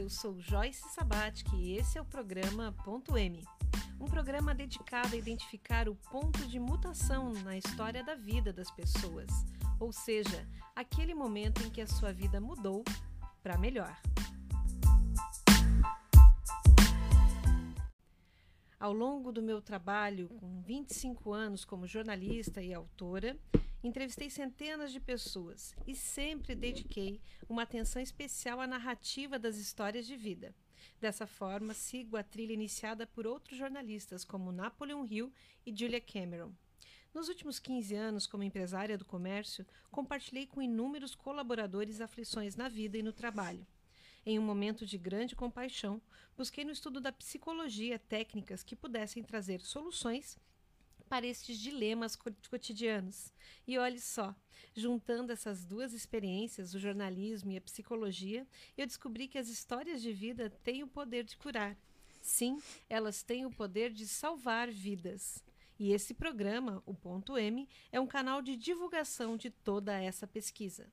Eu sou Joyce Sabatic e esse é o programa Ponto M. Um programa dedicado a identificar o ponto de mutação na história da vida das pessoas, ou seja, aquele momento em que a sua vida mudou para melhor. Ao longo do meu trabalho, com 25 anos como jornalista e autora, Entrevistei centenas de pessoas e sempre dediquei uma atenção especial à narrativa das histórias de vida. Dessa forma, sigo a trilha iniciada por outros jornalistas como Napoleon Hill e Julia Cameron. Nos últimos 15 anos, como empresária do comércio, compartilhei com inúmeros colaboradores aflições na vida e no trabalho. Em um momento de grande compaixão, busquei no estudo da psicologia técnicas que pudessem trazer soluções para estes dilemas cotidianos. E olhe só, juntando essas duas experiências, o jornalismo e a psicologia, eu descobri que as histórias de vida têm o poder de curar. Sim, elas têm o poder de salvar vidas. E esse programa, o Ponto M, é um canal de divulgação de toda essa pesquisa.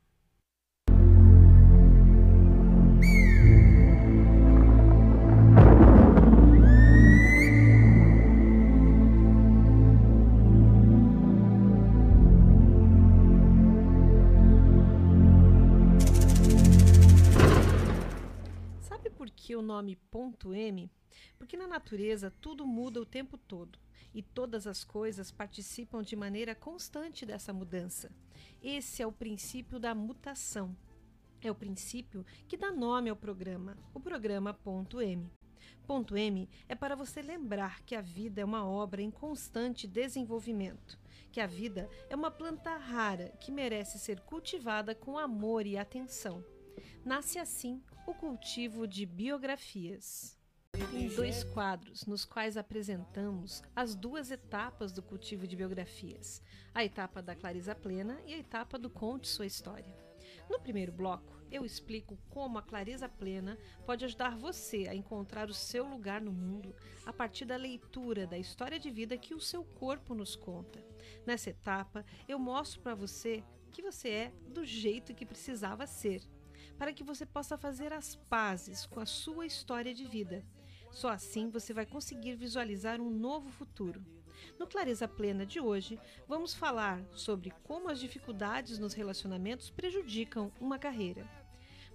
O nome ponto M? Porque na natureza tudo muda o tempo todo e todas as coisas participam de maneira constante dessa mudança. Esse é o princípio da mutação. É o princípio que dá nome ao programa, o programa ponto M. Ponto M é para você lembrar que a vida é uma obra em constante desenvolvimento, que a vida é uma planta rara que merece ser cultivada com amor e atenção. Nasce assim o cultivo de biografias. Em dois quadros, nos quais apresentamos as duas etapas do cultivo de biografias: a etapa da Clarisa Plena e a etapa do Conte Sua História. No primeiro bloco, eu explico como a Clarisa Plena pode ajudar você a encontrar o seu lugar no mundo a partir da leitura da história de vida que o seu corpo nos conta. Nessa etapa, eu mostro para você que você é do jeito que precisava ser para que você possa fazer as pazes com a sua história de vida. Só assim você vai conseguir visualizar um novo futuro. No Clareza Plena de hoje, vamos falar sobre como as dificuldades nos relacionamentos prejudicam uma carreira.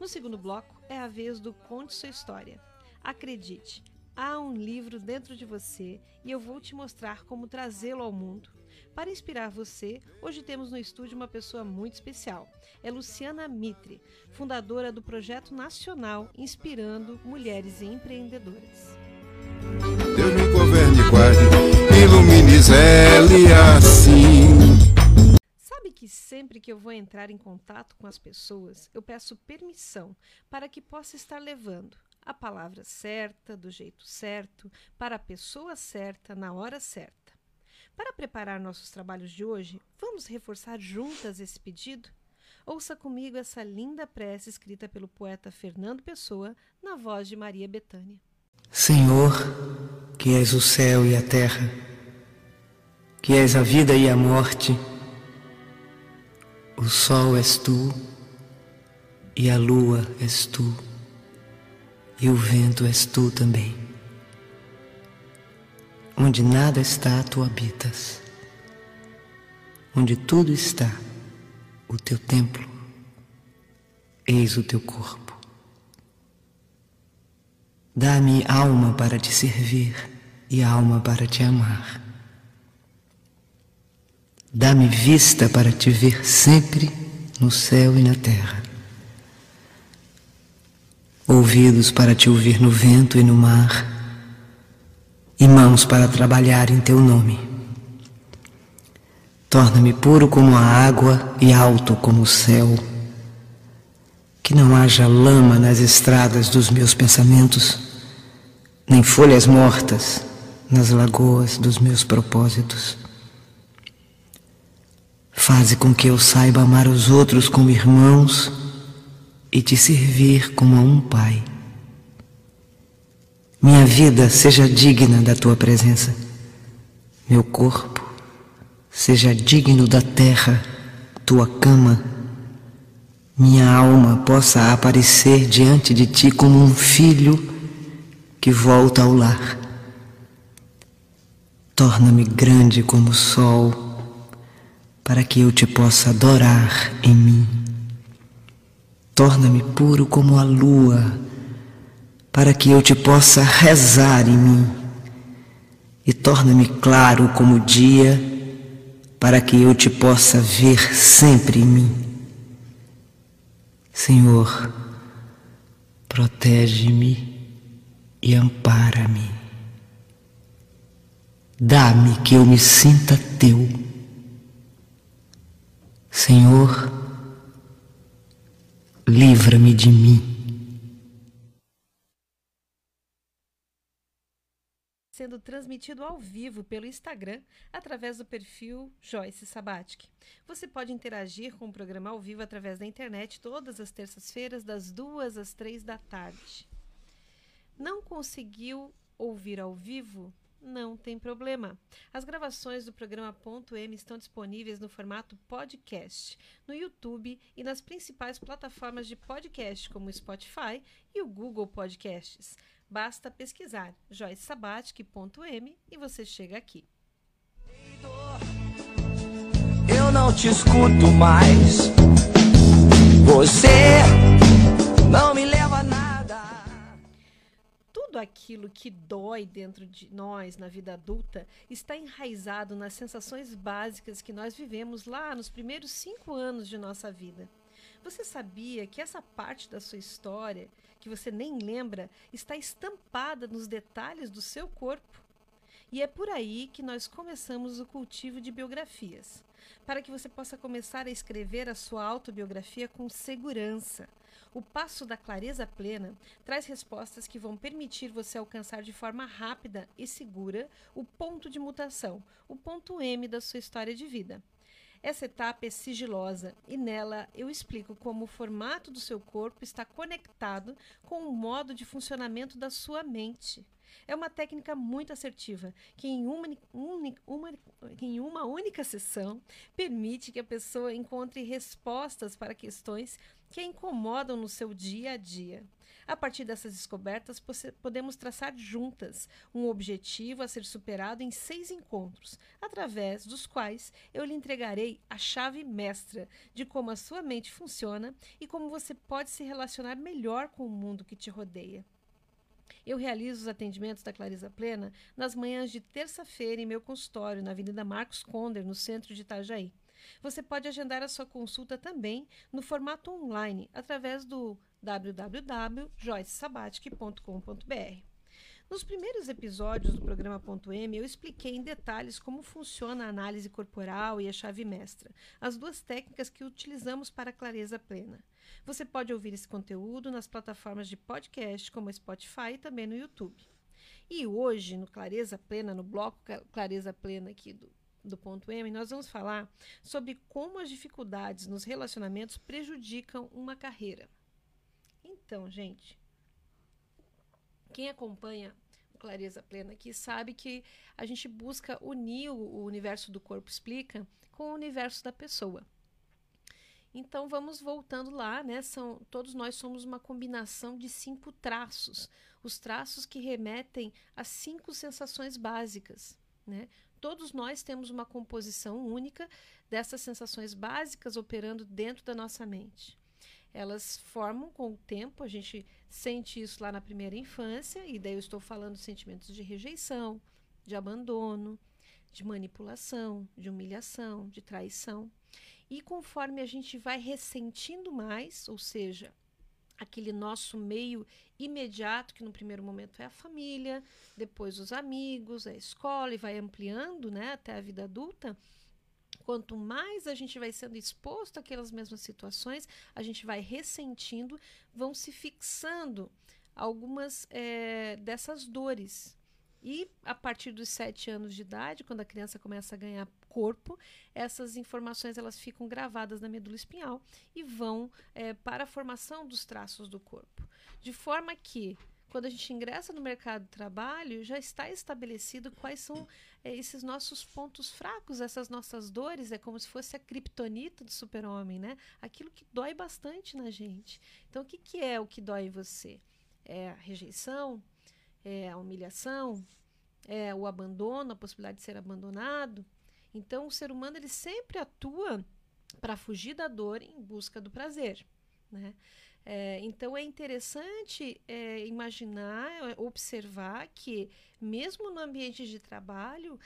No segundo bloco, é a vez do Conte Sua História. Acredite, há um livro dentro de você e eu vou te mostrar como trazê-lo ao mundo. Para inspirar você, hoje temos no estúdio uma pessoa muito especial. É Luciana Mitre, fundadora do projeto nacional Inspirando Mulheres Empreendedoras. Deus me governe, guarde, ilumine assim. Sabe que sempre que eu vou entrar em contato com as pessoas, eu peço permissão para que possa estar levando a palavra certa, do jeito certo, para a pessoa certa, na hora certa. Para preparar nossos trabalhos de hoje, vamos reforçar juntas esse pedido? Ouça comigo essa linda prece escrita pelo poeta Fernando Pessoa na voz de Maria Bethânia. Senhor, que és o céu e a terra, que és a vida e a morte, o sol és tu, e a lua és tu, e o vento és tu também. Onde nada está, tu habitas. Onde tudo está, o teu templo, eis o teu corpo. Dá-me alma para te servir e alma para te amar. Dá-me vista para te ver sempre no céu e na terra. Ouvidos para te ouvir no vento e no mar e mãos para trabalhar em teu nome. Torna-me puro como a água e alto como o céu. Que não haja lama nas estradas dos meus pensamentos, nem folhas mortas nas lagoas dos meus propósitos. Faze com que eu saiba amar os outros como irmãos e te servir como a um pai. Minha vida seja digna da tua presença. Meu corpo seja digno da terra, tua cama. minha alma possa aparecer diante de ti como um filho que volta ao lar. Torna-me grande como o sol, para que eu te possa adorar em mim. Torna-me puro como a lua, para que eu te possa rezar em mim. E torna-me claro como o dia, para que eu te possa ver sempre em mim. Senhor, protege-me e ampara-me. Dá-me que eu me sinta teu. Senhor, livra-me de mim. Sendo transmitido ao vivo pelo Instagram através do perfil Joyce Sabatic. Você pode interagir com o programa ao vivo através da internet todas as terças-feiras, das duas às três da tarde. Não conseguiu ouvir ao vivo? Não tem problema. As gravações do programa Ponto M estão disponíveis no formato podcast, no YouTube e nas principais plataformas de podcast, como o Spotify e o Google Podcasts. Basta pesquisar joycesabatic.m e você chega aqui. Eu não te escuto mais. Você não me leva a nada. Tudo aquilo que dói dentro de nós na vida adulta está enraizado nas sensações básicas que nós vivemos lá nos primeiros cinco anos de nossa vida. Você sabia que essa parte da sua história que você nem lembra está estampada nos detalhes do seu corpo. E é por aí que nós começamos o cultivo de biografias, para que você possa começar a escrever a sua autobiografia com segurança. O passo da clareza plena traz respostas que vão permitir você alcançar de forma rápida e segura o ponto de mutação, o ponto M da sua história de vida. Essa etapa é sigilosa e nela eu explico como o formato do seu corpo está conectado com o modo de funcionamento da sua mente. É uma técnica muito assertiva que, em uma, uma, em uma única sessão, permite que a pessoa encontre respostas para questões que a incomodam no seu dia a dia. A partir dessas descobertas, podemos traçar juntas um objetivo a ser superado em seis encontros, através dos quais eu lhe entregarei a chave mestra de como a sua mente funciona e como você pode se relacionar melhor com o mundo que te rodeia. Eu realizo os atendimentos da Clarisa Plena nas manhãs de terça-feira em meu consultório, na Avenida Marcos Conder, no centro de Itajaí. Você pode agendar a sua consulta também no formato online, através do www.joycesabatic.com.br. Nos primeiros episódios do programa Ponto M, eu expliquei em detalhes como funciona a análise corporal e a chave mestra, as duas técnicas que utilizamos para a clareza plena. Você pode ouvir esse conteúdo nas plataformas de podcast, como Spotify e também no YouTube. E hoje, no Clareza Plena, no bloco Clareza Plena aqui do, do ponto M, nós vamos falar sobre como as dificuldades nos relacionamentos prejudicam uma carreira. Então, gente, quem acompanha o Clareza Plena aqui sabe que a gente busca unir o universo do corpo explica com o universo da pessoa. Então vamos voltando lá, né? São, todos nós somos uma combinação de cinco traços, os traços que remetem a cinco sensações básicas, né? Todos nós temos uma composição única dessas sensações básicas operando dentro da nossa mente elas formam com o tempo, a gente sente isso lá na primeira infância, e daí eu estou falando sentimentos de rejeição, de abandono, de manipulação, de humilhação, de traição. E conforme a gente vai ressentindo mais, ou seja, aquele nosso meio imediato, que no primeiro momento é a família, depois os amigos, a escola, e vai ampliando né, até a vida adulta, Quanto mais a gente vai sendo exposto àquelas mesmas situações, a gente vai ressentindo, vão se fixando algumas é, dessas dores. E a partir dos sete anos de idade, quando a criança começa a ganhar corpo, essas informações elas ficam gravadas na medula espinhal e vão é, para a formação dos traços do corpo. De forma que quando a gente ingressa no mercado de trabalho, já está estabelecido quais são é, esses nossos pontos fracos, essas nossas dores, é como se fosse a criptonita do super-homem, né? Aquilo que dói bastante na gente. Então, o que, que é o que dói em você? É a rejeição? É a humilhação? É o abandono, a possibilidade de ser abandonado? Então, o ser humano ele sempre atua para fugir da dor em busca do prazer, né? É, então é interessante é, imaginar, observar que mesmo no ambiente de trabalho,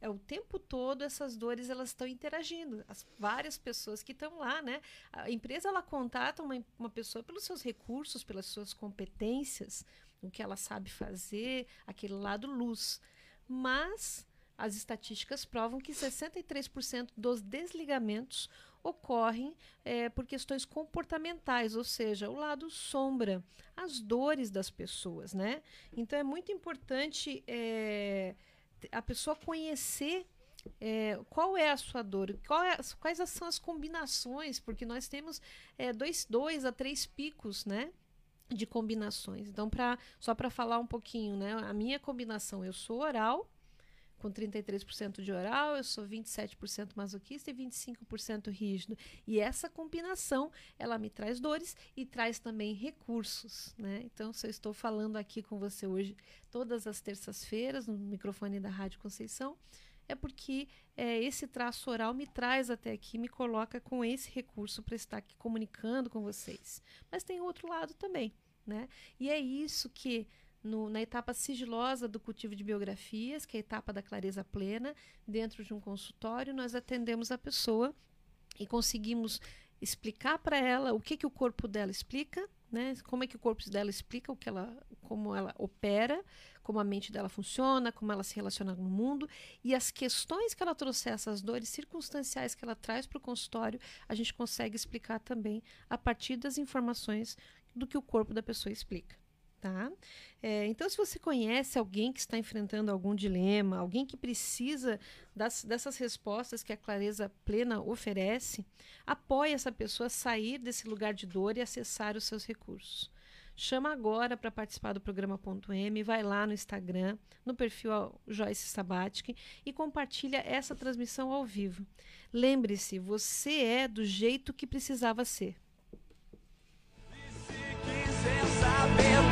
é o tempo todo essas dores elas estão interagindo. As várias pessoas que estão lá né? A empresa ela contata uma, uma pessoa pelos seus recursos pelas suas competências o que ela sabe fazer aquele lado luz. Mas as estatísticas provam que 63% dos desligamentos ocorrem é, por questões comportamentais, ou seja, o lado sombra, as dores das pessoas, né? Então é muito importante é, a pessoa conhecer é, qual é a sua dor, é, quais são as combinações, porque nós temos é, dois, dois a três picos, né? De combinações. Então, pra, só para falar um pouquinho, né? A minha combinação, eu sou oral, com 33% de oral, eu sou 27% masoquista e 25% rígido. E essa combinação, ela me traz dores e traz também recursos, né? Então, se eu estou falando aqui com você hoje, todas as terças-feiras, no microfone da Rádio Conceição, é porque é, esse traço oral me traz até aqui, me coloca com esse recurso para estar aqui comunicando com vocês. Mas tem outro lado também, né? E é isso que no, na etapa sigilosa do cultivo de biografias, que é a etapa da clareza plena, dentro de um consultório, nós atendemos a pessoa e conseguimos explicar para ela o que, que o corpo dela explica, né? Como é que o corpo dela explica o que ela, como ela opera, como a mente dela funciona, como ela se relaciona no mundo e as questões que ela trouxe, essas dores circunstanciais que ela traz para o consultório, a gente consegue explicar também a partir das informações do que o corpo da pessoa explica. Tá? É, então, se você conhece alguém que está enfrentando algum dilema, alguém que precisa das, dessas respostas que a clareza plena oferece, apoie essa pessoa a sair desse lugar de dor e acessar os seus recursos. Chama agora para participar do programa Ponto M, vai lá no Instagram, no perfil Joyce Sabatic e compartilha essa transmissão ao vivo. Lembre-se, você é do jeito que precisava ser. Era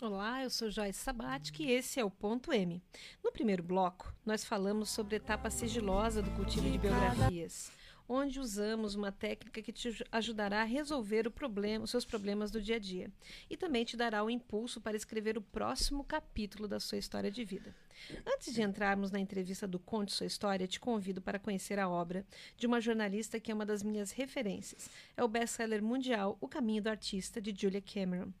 Olá, eu sou Joyce Sabatic e esse é o Ponto M. No primeiro bloco, nós falamos sobre a etapa sigilosa do cultivo de biografias, onde usamos uma técnica que te ajudará a resolver problema, os seus problemas do dia a dia e também te dará o impulso para escrever o próximo capítulo da sua história de vida. Antes de entrarmos na entrevista do Conte Sua História, te convido para conhecer a obra de uma jornalista que é uma das minhas referências. É o best-seller mundial O Caminho do Artista, de Julia Cameron.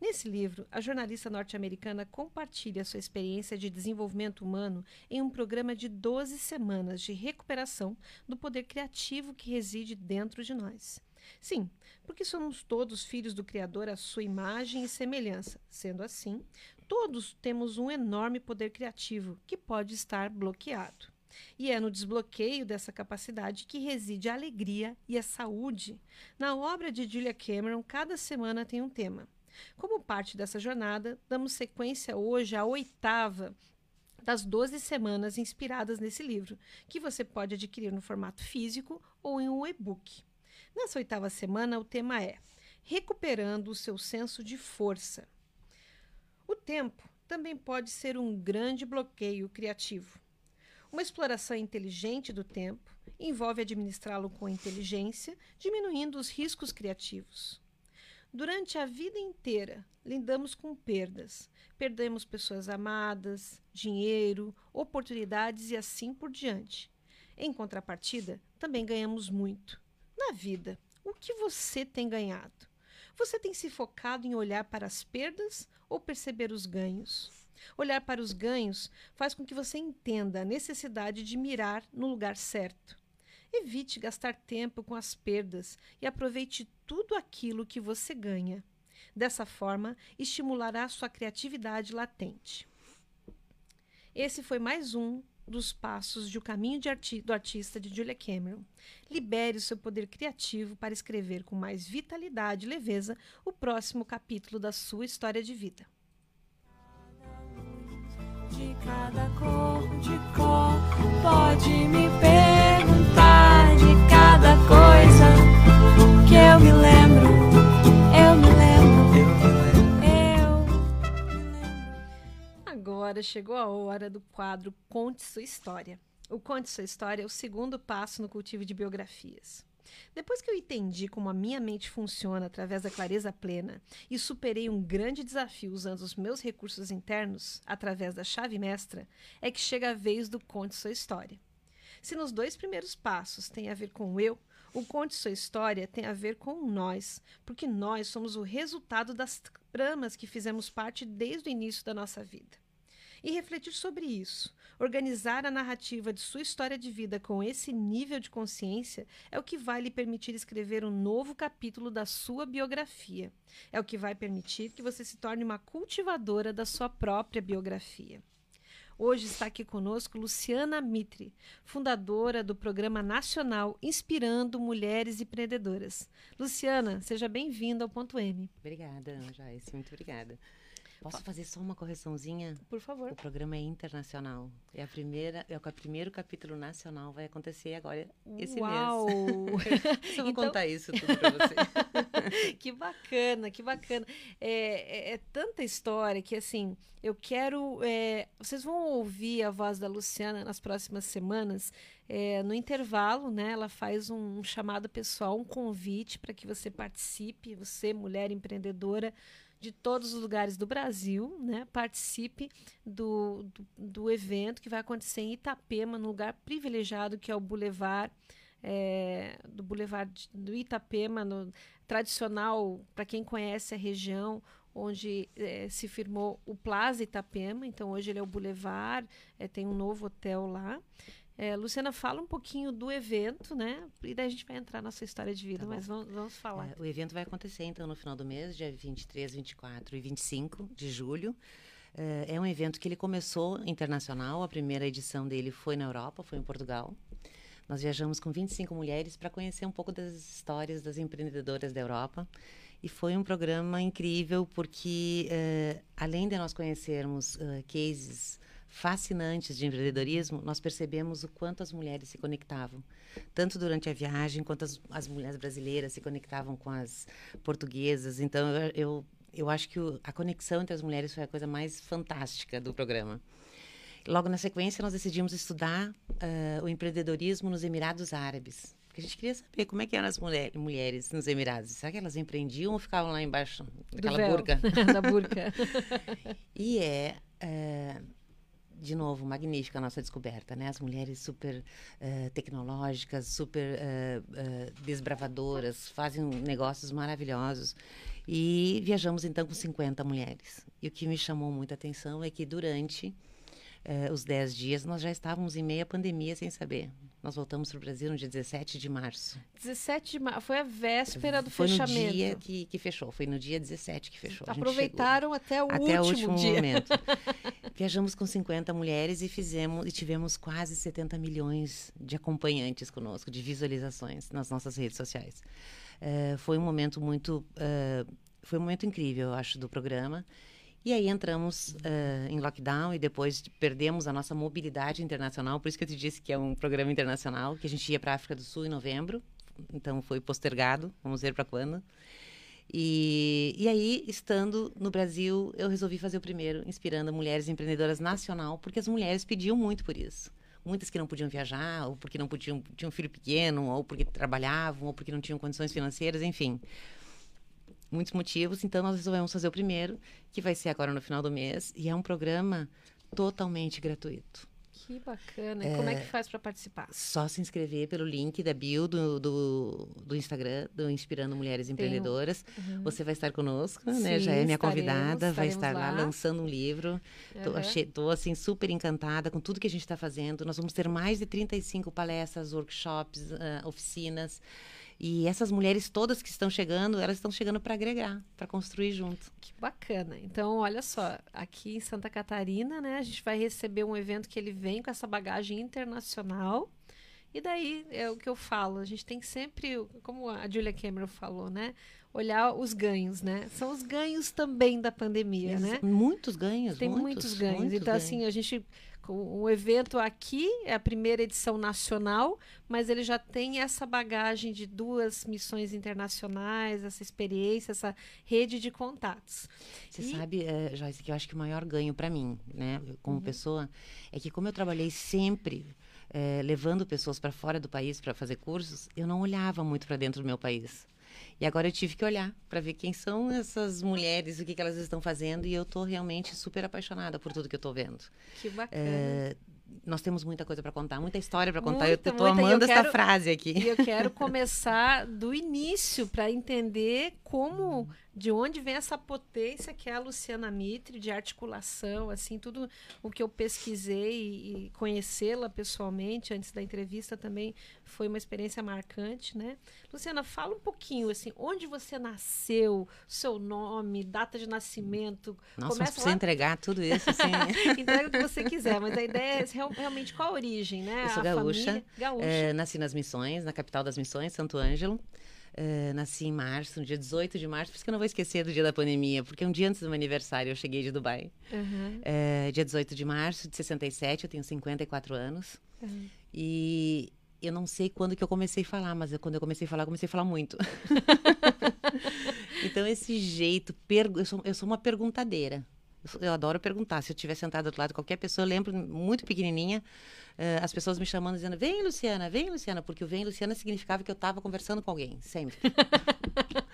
Nesse livro, a jornalista norte-americana compartilha sua experiência de desenvolvimento humano em um programa de 12 semanas de recuperação do poder criativo que reside dentro de nós. Sim, porque somos todos filhos do Criador à sua imagem e semelhança. Sendo assim, todos temos um enorme poder criativo que pode estar bloqueado. E é no desbloqueio dessa capacidade que reside a alegria e a saúde. Na obra de Julia Cameron, cada semana tem um tema. Como parte dessa jornada, damos sequência hoje à oitava das 12 semanas inspiradas nesse livro, que você pode adquirir no formato físico ou em um e-book. Nessa oitava semana, o tema é Recuperando o seu senso de força. O tempo também pode ser um grande bloqueio criativo. Uma exploração inteligente do tempo envolve administrá-lo com inteligência, diminuindo os riscos criativos. Durante a vida inteira, lidamos com perdas. Perdemos pessoas amadas, dinheiro, oportunidades e assim por diante. Em contrapartida, também ganhamos muito. Na vida, o que você tem ganhado? Você tem se focado em olhar para as perdas ou perceber os ganhos? Olhar para os ganhos faz com que você entenda a necessidade de mirar no lugar certo. Evite gastar tempo com as perdas e aproveite tudo aquilo que você ganha. Dessa forma, estimulará sua criatividade latente. Esse foi mais um dos passos de O Caminho arti do Artista de Julia Cameron. Libere o seu poder criativo para escrever com mais vitalidade e leveza o próximo capítulo da sua história de vida. De cada cor, de cor, pode me de cada coisa que eu me lembro, eu me lembro, eu me lembro. Agora chegou a hora do quadro Conte Sua História. O Conte Sua História é o segundo passo no cultivo de biografias. Depois que eu entendi como a minha mente funciona através da clareza plena e superei um grande desafio usando os meus recursos internos, através da chave mestra, é que chega a vez do Conte Sua História. Se nos dois primeiros passos tem a ver com eu, o Conte Sua História tem a ver com nós, porque nós somos o resultado das tramas que fizemos parte desde o início da nossa vida e refletir sobre isso. Organizar a narrativa de sua história de vida com esse nível de consciência é o que vai lhe permitir escrever um novo capítulo da sua biografia. É o que vai permitir que você se torne uma cultivadora da sua própria biografia. Hoje está aqui conosco Luciana Mitre, fundadora do Programa Nacional Inspirando Mulheres Empreendedoras. Luciana, seja bem-vinda ao Ponto M. Obrigada, Joyce, muito obrigada. Posso fazer só uma correçãozinha? Por favor. O programa é internacional. É a primeira, é o primeiro capítulo nacional vai acontecer agora esse Uau! mês. Só vou Então- contar isso tudo para você. que bacana, que bacana. É, é- é tanta história que, assim, eu quero. é, vocês vão ouvir a voz da Luciana nas próximas semanas. É, no intervalo, né, ela faz um chamado pessoal, um convite para que você participe, você, mulher empreendedora de todos os lugares do Brasil, né, participe do, do, do evento que vai acontecer em Itapema, num lugar privilegiado que é o Boulevard, é, do Boulevard do Itapema, no, tradicional, para quem conhece a região, onde eh, se firmou o Plaza Itapema, então hoje ele é o Boulevard, eh, tem um novo hotel lá. Eh, Luciana, fala um pouquinho do evento, né? E daí a gente vai entrar na sua história de vida, Tá mas vamos, vamos falar. É, o evento vai acontecer então no final do mês, dia 23, 24 e 25 de julho. É, é um evento que ele começou internacional, a primeira edição dele foi na Europa, foi em Portugal. Nós viajamos com 25 mulheres para conhecer um pouco das histórias das empreendedoras da Europa. E foi um programa incrível porque, eh, além de nós conhecermos eh, cases fascinantes de empreendedorismo, nós percebemos o quanto as mulheres se conectavam, tanto durante a viagem quanto as, as mulheres brasileiras se conectavam com as portuguesas. Então, eu, eu acho que o- a conexão entre as mulheres foi a coisa mais fantástica do programa. Logo na sequência, nós decidimos estudar ah, o empreendedorismo nos Emirados Árabes. Porque a gente queria saber como é que eram as mulher, mulheres nos Emirados. Será que elas empreendiam ou ficavam lá embaixo daquela véu, burca? da burca. E é, é, de novo, magnífica a nossa descoberta, né? As mulheres super eh, tecnológicas, super desbravadoras, fazem negócios maravilhosos. E viajamos então com 50 mulheres. E o que me chamou muita atenção é que durante eh, os 10 dias nós já estávamos em meia pandemia sem saber. Nós voltamos para o Brasil no dia 17 de março. 17 de março, foi a véspera do foi fechamento. no dia que, que fechou, foi no dia 17 que fechou. Aproveitaram até o até o último último dia. momento. Viajamos com 50 mulheres e fizemos e tivemos quase 70 milhões de acompanhantes conosco, de visualizações nas nossas redes sociais. Eh, foi um momento muito, eh, foi um momento incrível, eu acho, do programa. E aí entramos eh, em lockdown e depois perdemos a nossa mobilidade internacional. Por isso que eu te disse que é um programa internacional, que a gente ia para a África do Sul em novembro. Então foi postergado, vamos ver para quando. E, e aí, estando no Brasil, eu resolvi fazer o primeiro, inspirando mulheres empreendedoras nacional, porque as mulheres pediam muito por isso. Muitas que não podiam viajar, ou porque não podiam, tinham um filho pequeno, ou porque trabalhavam, ou porque não tinham condições financeiras, enfim. Muitos motivos, então nós resolvemos fazer o primeiro, que vai ser agora no final do mês, e é um programa totalmente gratuito. Que bacana. E como é que faz para participar? Só se inscrever pelo link da bio do, do, do Instagram, do Inspirando Mulheres Empreendedoras. Você vai estar conosco, né? Já Sim, é minha convidada, vai estar lá. lá. lançando um livro. Tô, assim, super encantada com tudo que a gente está fazendo. Nós vamos ter mais de 35 palestras, workshops, ah, oficinas. E essas mulheres todas que estão chegando, elas estão chegando para agregar, para construir junto. Que bacana. Então, olha só, aqui em Santa Catarina, né, a gente vai receber um evento que ele vem com essa bagagem internacional. E daí é o que eu falo, a gente tem sempre, como a Julia Cameron falou, né, olhar os ganhos, né? São os ganhos também da pandemia, né? Muitos ganhos, Tem muitos, muitos, ganhos. muitos então, assim, a gente. O evento aqui é a primeira edição nacional, mas ele já tem essa bagagem de duas missões internacionais, essa experiência, essa rede de contatos. Você E- sabe, eh, Joyce, que eu acho que o maior ganho para mim, né, como pessoa, é que como eu trabalhei sempre eh, levando pessoas para fora do país para fazer cursos, eu não olhava muito para dentro do meu país. E agora eu tive que olhar para ver quem são essas mulheres, o que, que elas estão fazendo, e eu estou realmente super apaixonada por tudo que eu estou vendo. Que bacana. Eh, nós temos muita coisa para contar, muita história para contar. Muita, eu estou e eu amando essa quero- frase aqui. E eu quero começar do início para entender como, de onde vem essa potência que é a Luciana Mitre, de articulação, assim, tudo o que eu pesquisei e, e conhecê-la pessoalmente antes da entrevista também foi uma experiência marcante, né? Luciana, fala um pouquinho, assim, onde você nasceu, seu nome, data de nascimento. Nossa, mas Começa precisa lá- entregar tudo isso, assim. Entrega o que você quiser, mas a ideia é real- realmente qual a origem, né? Eu sou a gaúcha. família, gaúcha. Eh, nasci nas Missões, na capital das Missões, Santo Ângelo. Eh, nasci em março, no dia 18 de março, por isso que eu não vou esquecer do dia da pandemia, porque um dia antes do meu aniversário eu cheguei de Dubai. Uhum. Eh, dia 18 de março de 67, eu tenho 54 anos. Uhum. E eu não sei quando que eu comecei a falar, mas eu- quando eu comecei a falar, eu comecei a falar muito. então, esse jeito, eu, sou, eu sou uma perguntadeira. Eu, adoro perguntar. Se eu estiver sentada do outro lado de qualquer pessoa, eu lembro, muito pequenininha, eh, as pessoas me chamando, dizendo, vem, Luciana, vem, Luciana, porque o vem, Luciana, significava que eu estava conversando com alguém, sempre.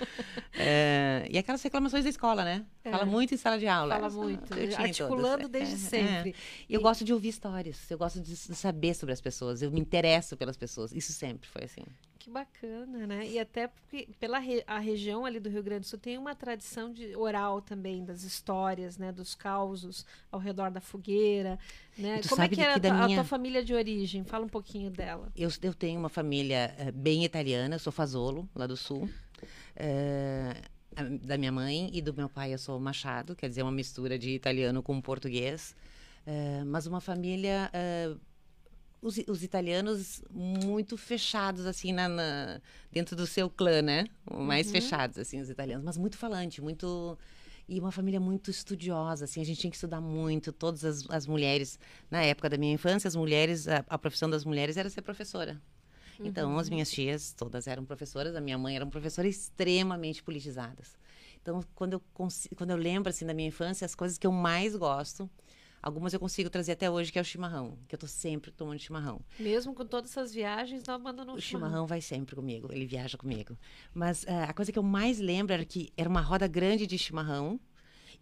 Eh, e aquelas reclamações da escola, né? Fala muito em sala de aula. Fala muito, eu articulando todas. desde É, sempre. é. E eu gosto de ouvir histórias, eu gosto de saber sobre as pessoas, eu me interesso pelas pessoas. Isso sempre foi assim. Que bacana, né? E até porque pela re- a região ali do Rio Grande do Sul tem uma tradição de oral também das histórias, né, dos causos ao redor da fogueira, né? Como é que era que a tua, a minha- tua família de origem? Fala um pouquinho dela. Eu, eu tenho uma família eh, bem italiana, eu sou Fazolo, lá do sul. Eh, da minha mãe e do meu pai eu sou Machado, quer dizer, uma mistura de italiano com português. Eh, mas uma família. Os, os italianos muito fechados, assim, na, na- dentro do seu clã, né? Mais fechados, assim, os italianos. Mas muito falante, muito. E uma família muito estudiosa, assim, a gente tinha que estudar muito. Todas as, as mulheres, na época da minha infância, as mulheres, a, a profissão das mulheres era ser professora. Então, as minhas tias todas eram professoras, a minha mãe era uma professora extremamente politizadas. Então, quando eu, consi- quando eu lembro, assim, da minha infância, as coisas que eu mais gosto, algumas eu consigo trazer até hoje, que é o chimarrão, que eu tô sempre tomando chimarrão. Mesmo com todas essas viagens, não abandonou O o chimarrão chimarrão. vai sempre comigo, ele viaja comigo. Mas ah, a coisa que eu mais lembro era que era uma roda grande de chimarrão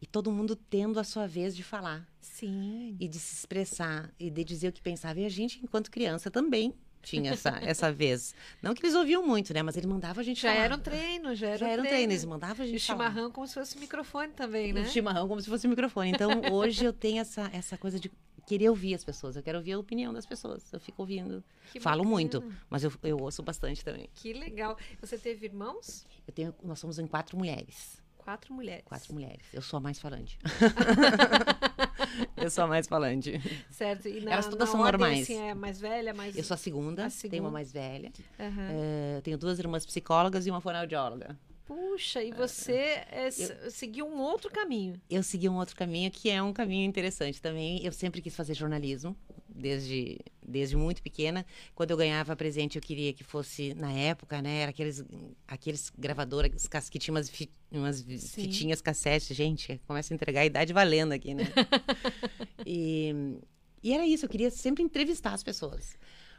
e todo mundo tendo a sua vez de falar Sim. e de se expressar e de dizer o que pensava. E a gente, enquanto criança, também tinha essa, essa vez. Não que eles ouviam muito, né? Mas ele mandava a gente Já falar. era um treino, já era Já um era um treino. treino, eles mandavam a gente o falar. chimarrão como se fosse microfone também, né? O chimarrão como se fosse microfone. Então, hoje eu tenho essa, essa coisa de querer ouvir as pessoas. Eu quero ouvir a opinião das pessoas. Eu fico ouvindo. Que Falo bacana. muito, mas eu, eu ouço bastante também. Que legal. Você teve irmãos? Eu tenho, nós somos em quatro mulheres. Quatro mulheres. Quatro mulheres. Eu sou a mais falante. eu sou a mais falante. Certo. E na, Elas todas na são ordem, normais. Assim, é mais velha, mais... Eu sou a segunda, A tenho segunda. uma mais velha. Aham. Eh, tenho duas irmãs psicólogas e uma fonoaudióloga. Puxa, e você é, s- seguiu um outro caminho. Eu segui um outro caminho que é um caminho interessante também. Eu sempre quis fazer jornalismo, desde, desde muito pequena. Quando eu ganhava presente, eu queria que fosse, na época, né? Era aqueles, aqueles gravadores que tinham umas, fi- umas Sim. fitinhas cassete. Gente, começa a entregar a idade valendo aqui, né? e, e era isso, eu queria sempre entrevistar as pessoas.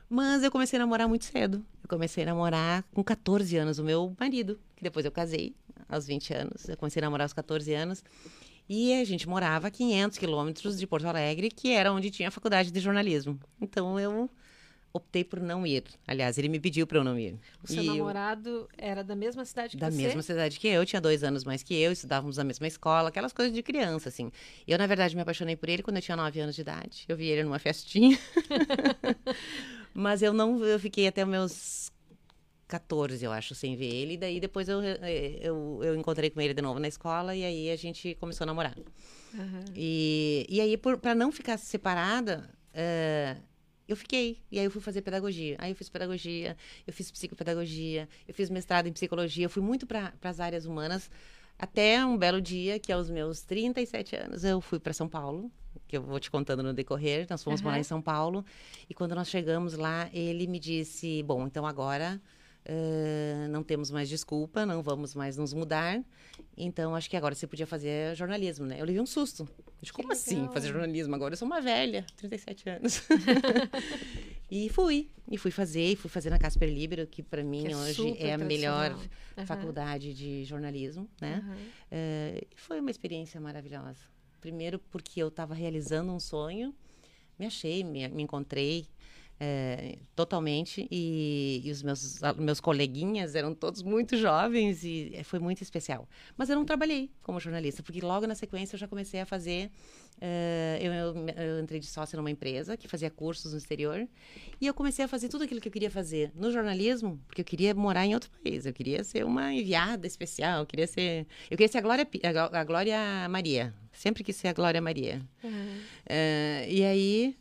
Mas eu comecei a namorar muito cedo. Eu comecei a namorar com 14 anos o meu marido, que depois eu casei aos 20 anos. Eu comecei a namorar aos 14 anos. E a gente morava a 500 quilômetros de Porto Alegre, que era onde tinha a faculdade de jornalismo. Então eu optei por não ir. Aliás, ele me pediu para eu não ir. O seu E eu- namorado era da mesma cidade que da você? mesma cidade que eu, tinha dois anos mais que eu, estudávamos na mesma escola, aquelas coisas de criança, assim. Eu, na verdade, me apaixonei por ele quando eu tinha nove anos de idade. Eu vi ele numa festinha. Mas eu não, eu fiquei até meus 14, eu acho, sem ver ele. E daí depois eu, eh, eu, eu encontrei com ele de novo na escola e aí a gente começou a namorar. Aham. E, e aí, pra não ficar separada, eh, eu fiquei. E aí eu fui fazer pedagogia. Aí eu fiz pedagogia, eu fiz psicopedagogia, eu fiz mestrado em psicologia. Eu fui muito para as áreas humanas. Até um belo dia, que aos meus 37 anos, eu fui para São Paulo, que eu vou te contando no decorrer. Nós fomos morar Aham. em São Paulo. E quando nós chegamos lá, ele me disse: Bom, então agora eh, não temos mais desculpa, não vamos mais nos mudar. Então acho que agora você podia fazer jornalismo, né? Eu levei um susto. Como assim fazer jornalismo agora? Eu sou uma velha, 37 anos. e fui. E fui fazer, e fui fazer na Casper Libero, que para mim Que é hoje é a melhor. Aham. faculdade de jornalismo, né? Eh, e foi uma experiência maravilhosa. Primeiro porque eu estava realizando um sonho, me achei, me, me encontrei eh, totalmente e, e os meus, meus coleguinhas eram todos muito jovens e eh, foi muito especial. Mas eu não trabalhei como jornalista, porque logo na sequência eu já comecei a fazer. eh, eu, eu- eu entrei de sócia numa empresa que fazia cursos no exterior e eu comecei a fazer tudo aquilo que eu queria fazer no jornalismo, porque eu queria morar em outro país, eu queria ser uma enviada especial, eu queria ser, eu queria ser a Glória, a a Glória Maria, sempre quis ser a Glória Maria. Aham. Eh, e aí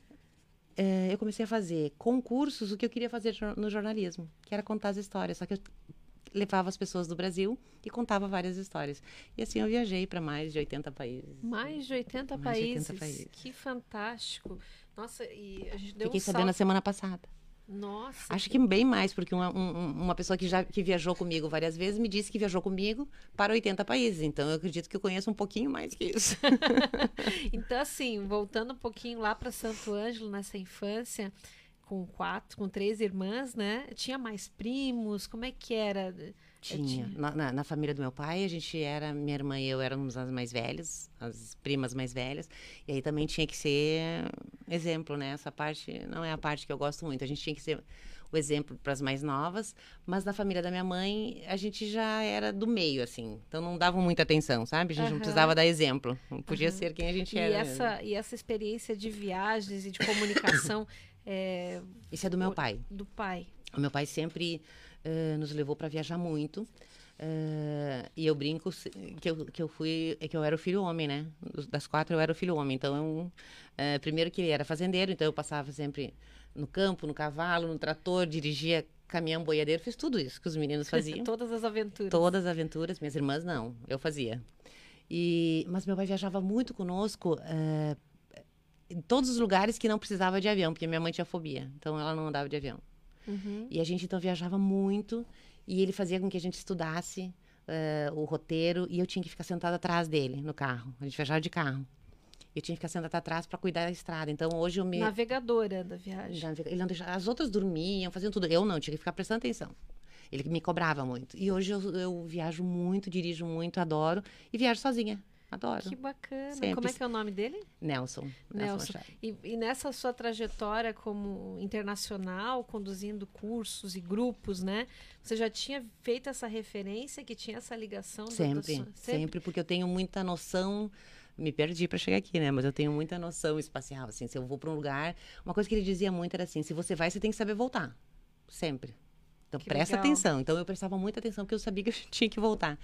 eu comecei a fazer concursos, o que eu queria fazer no jornalismo, que era contar as histórias, só que eu levava as pessoas do Brasil e contava várias histórias. E assim eu viajei para mais de 80 países. Mais de 80 Mais países. 80 países. Que fantástico. Nossa, e a gente deu Fiquei um sabendo na salto. semana passada. Nossa. Acho que bem mais, porque uma, um- uma pessoa que já que viajou comigo várias vezes me disse que viajou comigo para 80 países. Então eu acredito que eu conheço um pouquinho mais que isso. Então, assim, voltando um pouquinho lá para Santo Ângelo, nessa infância, com quatro, com três irmãs, né? Tinha mais primos? Como é que era? Tinha. Na, na- na família do meu pai, a gente era, minha irmã e eu éramos as mais velhas, as primas mais velhas. E aí também tinha que ser exemplo, né? Essa parte não é a parte que eu gosto muito. A gente tinha que ser o exemplo para as mais novas, mas na família da minha mãe, a gente já era do meio, assim. Então não davam muita atenção, sabe? A gente Aham. não precisava dar exemplo. Não podia Aham. ser quem a gente E era. mesmo. essa, e essa experiência de viagens e de comunicação é, Isso é do meu pai. do pai. O meu pai sempre eh, nos levou para viajar muito. eh, e eu brinco que eu, que eu fui, é que eu era o filho homem, né? Das quatro eu era o filho homem. Então, eu, eh, primeiro que ele era fazendeiro, então eu passava sempre no campo, no cavalo, no trator, dirigia caminhão, boiadeiro, fiz tudo isso que os meninos faziam. Todas as aventuras. Todas as aventuras, minhas irmãs não, eu fazia. E, mas meu pai viajava muito conosco em todos os lugares que não precisava de avião, porque minha mãe tinha fobia, então ela não andava de avião. Uhum. E a gente então viajava muito e ele fazia com que a gente estudasse eh, o roteiro e eu tinha que ficar sentada atrás dele no carro. A gente viajava de carro. Eu tinha que ficar sentada atrás para cuidar da estrada. Então hoje eu me Navegadora da viagem. já- ele não deixava, as outras dormiam, faziam tudo. Eu não, tinha que ficar prestando atenção. Ele me cobrava muito. E hoje eu, eu viajo muito, dirijo muito, adoro. E viajo sozinha. Adoro. Que bacana. Sempre. Como é que é o nome dele? Nelson. Nelson. E, e nessa sua trajetória como internacional, conduzindo cursos e grupos, né? Você já tinha feito essa referência, que tinha essa ligação? Sempre, sua- sempre, porque eu tenho muita noção. Me perdi para chegar aqui, né? Mas eu tenho muita noção espacial, assim. Se eu vou para um lugar, uma coisa que ele dizia muito era assim: se você vai, você tem que saber voltar, sempre. Então Que presta legal. atenção. Então eu prestava muita atenção porque eu sabia que eu tinha que voltar.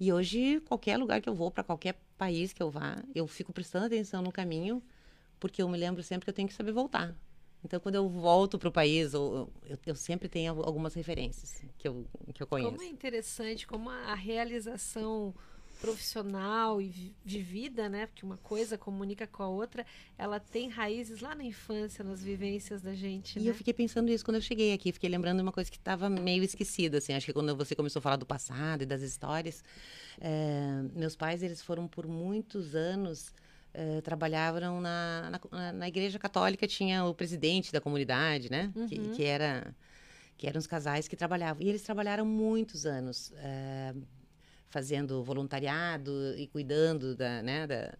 E hoje qualquer lugar que eu vou, para qualquer país que eu vá, eu fico prestando atenção no caminho, porque eu me lembro sempre que eu tenho que saber voltar. Então quando eu volto para o país, eu, eu, eu sempre tenho al- algumas referências que eu que eu conheço. Como é interessante como a a realização profissional e de vida, né? Porque uma coisa comunica com a outra, ela tem raízes lá na infância, nas vivências da gente, E né? eu fiquei pensando isso quando eu cheguei aqui. Fiquei lembrando de uma coisa que estava meio esquecida, assim. Acho que quando você começou a falar do passado e das histórias, eh, meus pais, eles foram por muitos anos eh, trabalhavam na, na, na igreja católica tinha o presidente da comunidade né que, Uhum. que era que eram os casais que trabalhavam e eles trabalharam muitos anos eh, fazendo voluntariado e cuidando da, né, da,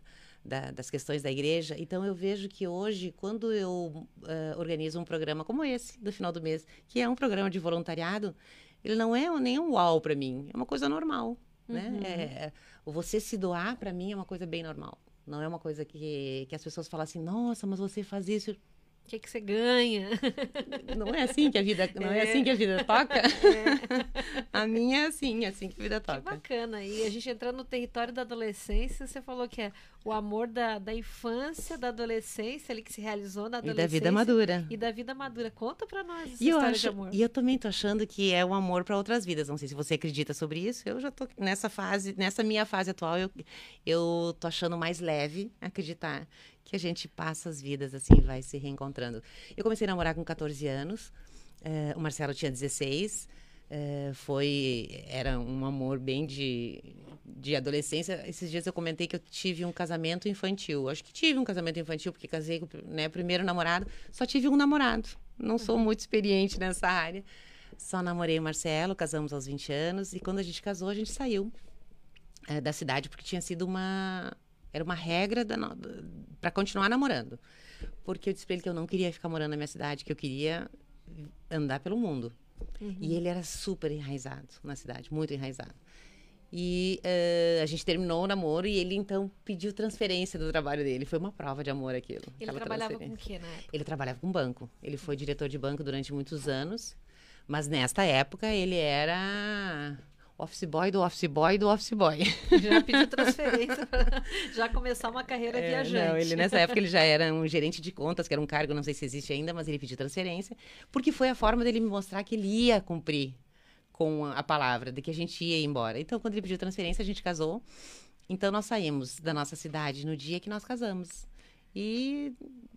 da, das questões da igreja. Então eu vejo que hoje, quando eu uh, organizo um programa como esse, do final do mês, que é um programa de voluntariado, ele não é nem um uau para mim, é uma coisa normal. Né? Uhum. É, você se doar, para mim, é uma coisa bem normal. Não é uma coisa que, que as pessoas falam assim, nossa, mas você faz isso. O que, que você ganha? Não é assim que a vida, não é, É. assim que a vida toca. a minha é assim, é assim que a vida Que toca. bacana. E a gente entrando no território da adolescência, você falou que é o amor da, da infância, da adolescência, ali que se realizou na E adolescência. da vida madura. E da vida madura. Conta pra nós essa E história acho, de amor. e eu também tô achando que é um amor para outras vidas. Não sei se você acredita sobre isso. Eu já tô nessa fase, nessa minha fase atual, eu, eu tô achando mais leve acreditar que a gente passa as vidas assim, vai se reencontrando. Eu comecei a namorar com 14 anos. eh, o Marcelo tinha 16. eh, foi era um amor bem de, de adolescência. Esses dias eu comentei que eu tive um casamento infantil. Acho que tive um casamento infantil porque casei com né, o primeiro namorado. Só tive um namorado. Não sou muito experiente nessa área. Só namorei o Marcelo, casamos aos 20 anos e quando a gente casou a gente saiu eh, da cidade porque tinha sido uma era uma regra para continuar namorando. Porque eu disse para ele que eu não queria ficar morando na minha cidade, que eu queria andar pelo mundo. E ele era super enraizado na cidade, muito enraizado. E eh, a gente terminou o namoro e ele então pediu transferência do trabalho dele. Foi uma prova de amor aquilo. Ele trabalhava com o quê na época? Ele trabalhava com banco. Ele foi diretor de banco durante muitos anos. Mas nesta época ele era office boy do office boy do office boy. Já pediu transferência para já começar uma carreira É, viajante. Não, ele nessa época ele já era um gerente de contas, que era um cargo, não sei se existe ainda, mas ele pediu transferência, porque foi a forma dele me mostrar que ele ia cumprir com a palavra, de que a gente ia embora. Então, quando ele pediu transferência, a gente casou. Então, nós saímos da nossa cidade no dia que nós casamos. E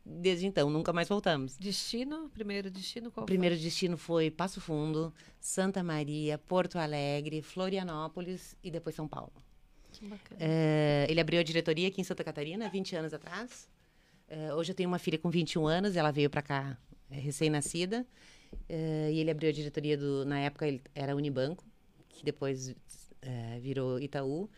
desde então, nunca mais voltamos. Destino, primeiro destino qual primeiro destino foi Passo Fundo, Santa Maria, Porto Alegre, Florianópolis e depois São Paulo. foi? Que bacana. É, ele abriu a diretoria aqui em Santa Catarina, 20 anos atrás. É, hoje eu tenho uma filha com 21 anos, ela veio para cá é, recém-nascida. É, e ele abriu a diretoria do. Na época ele era Unibanco, que depois é, virou Itaú.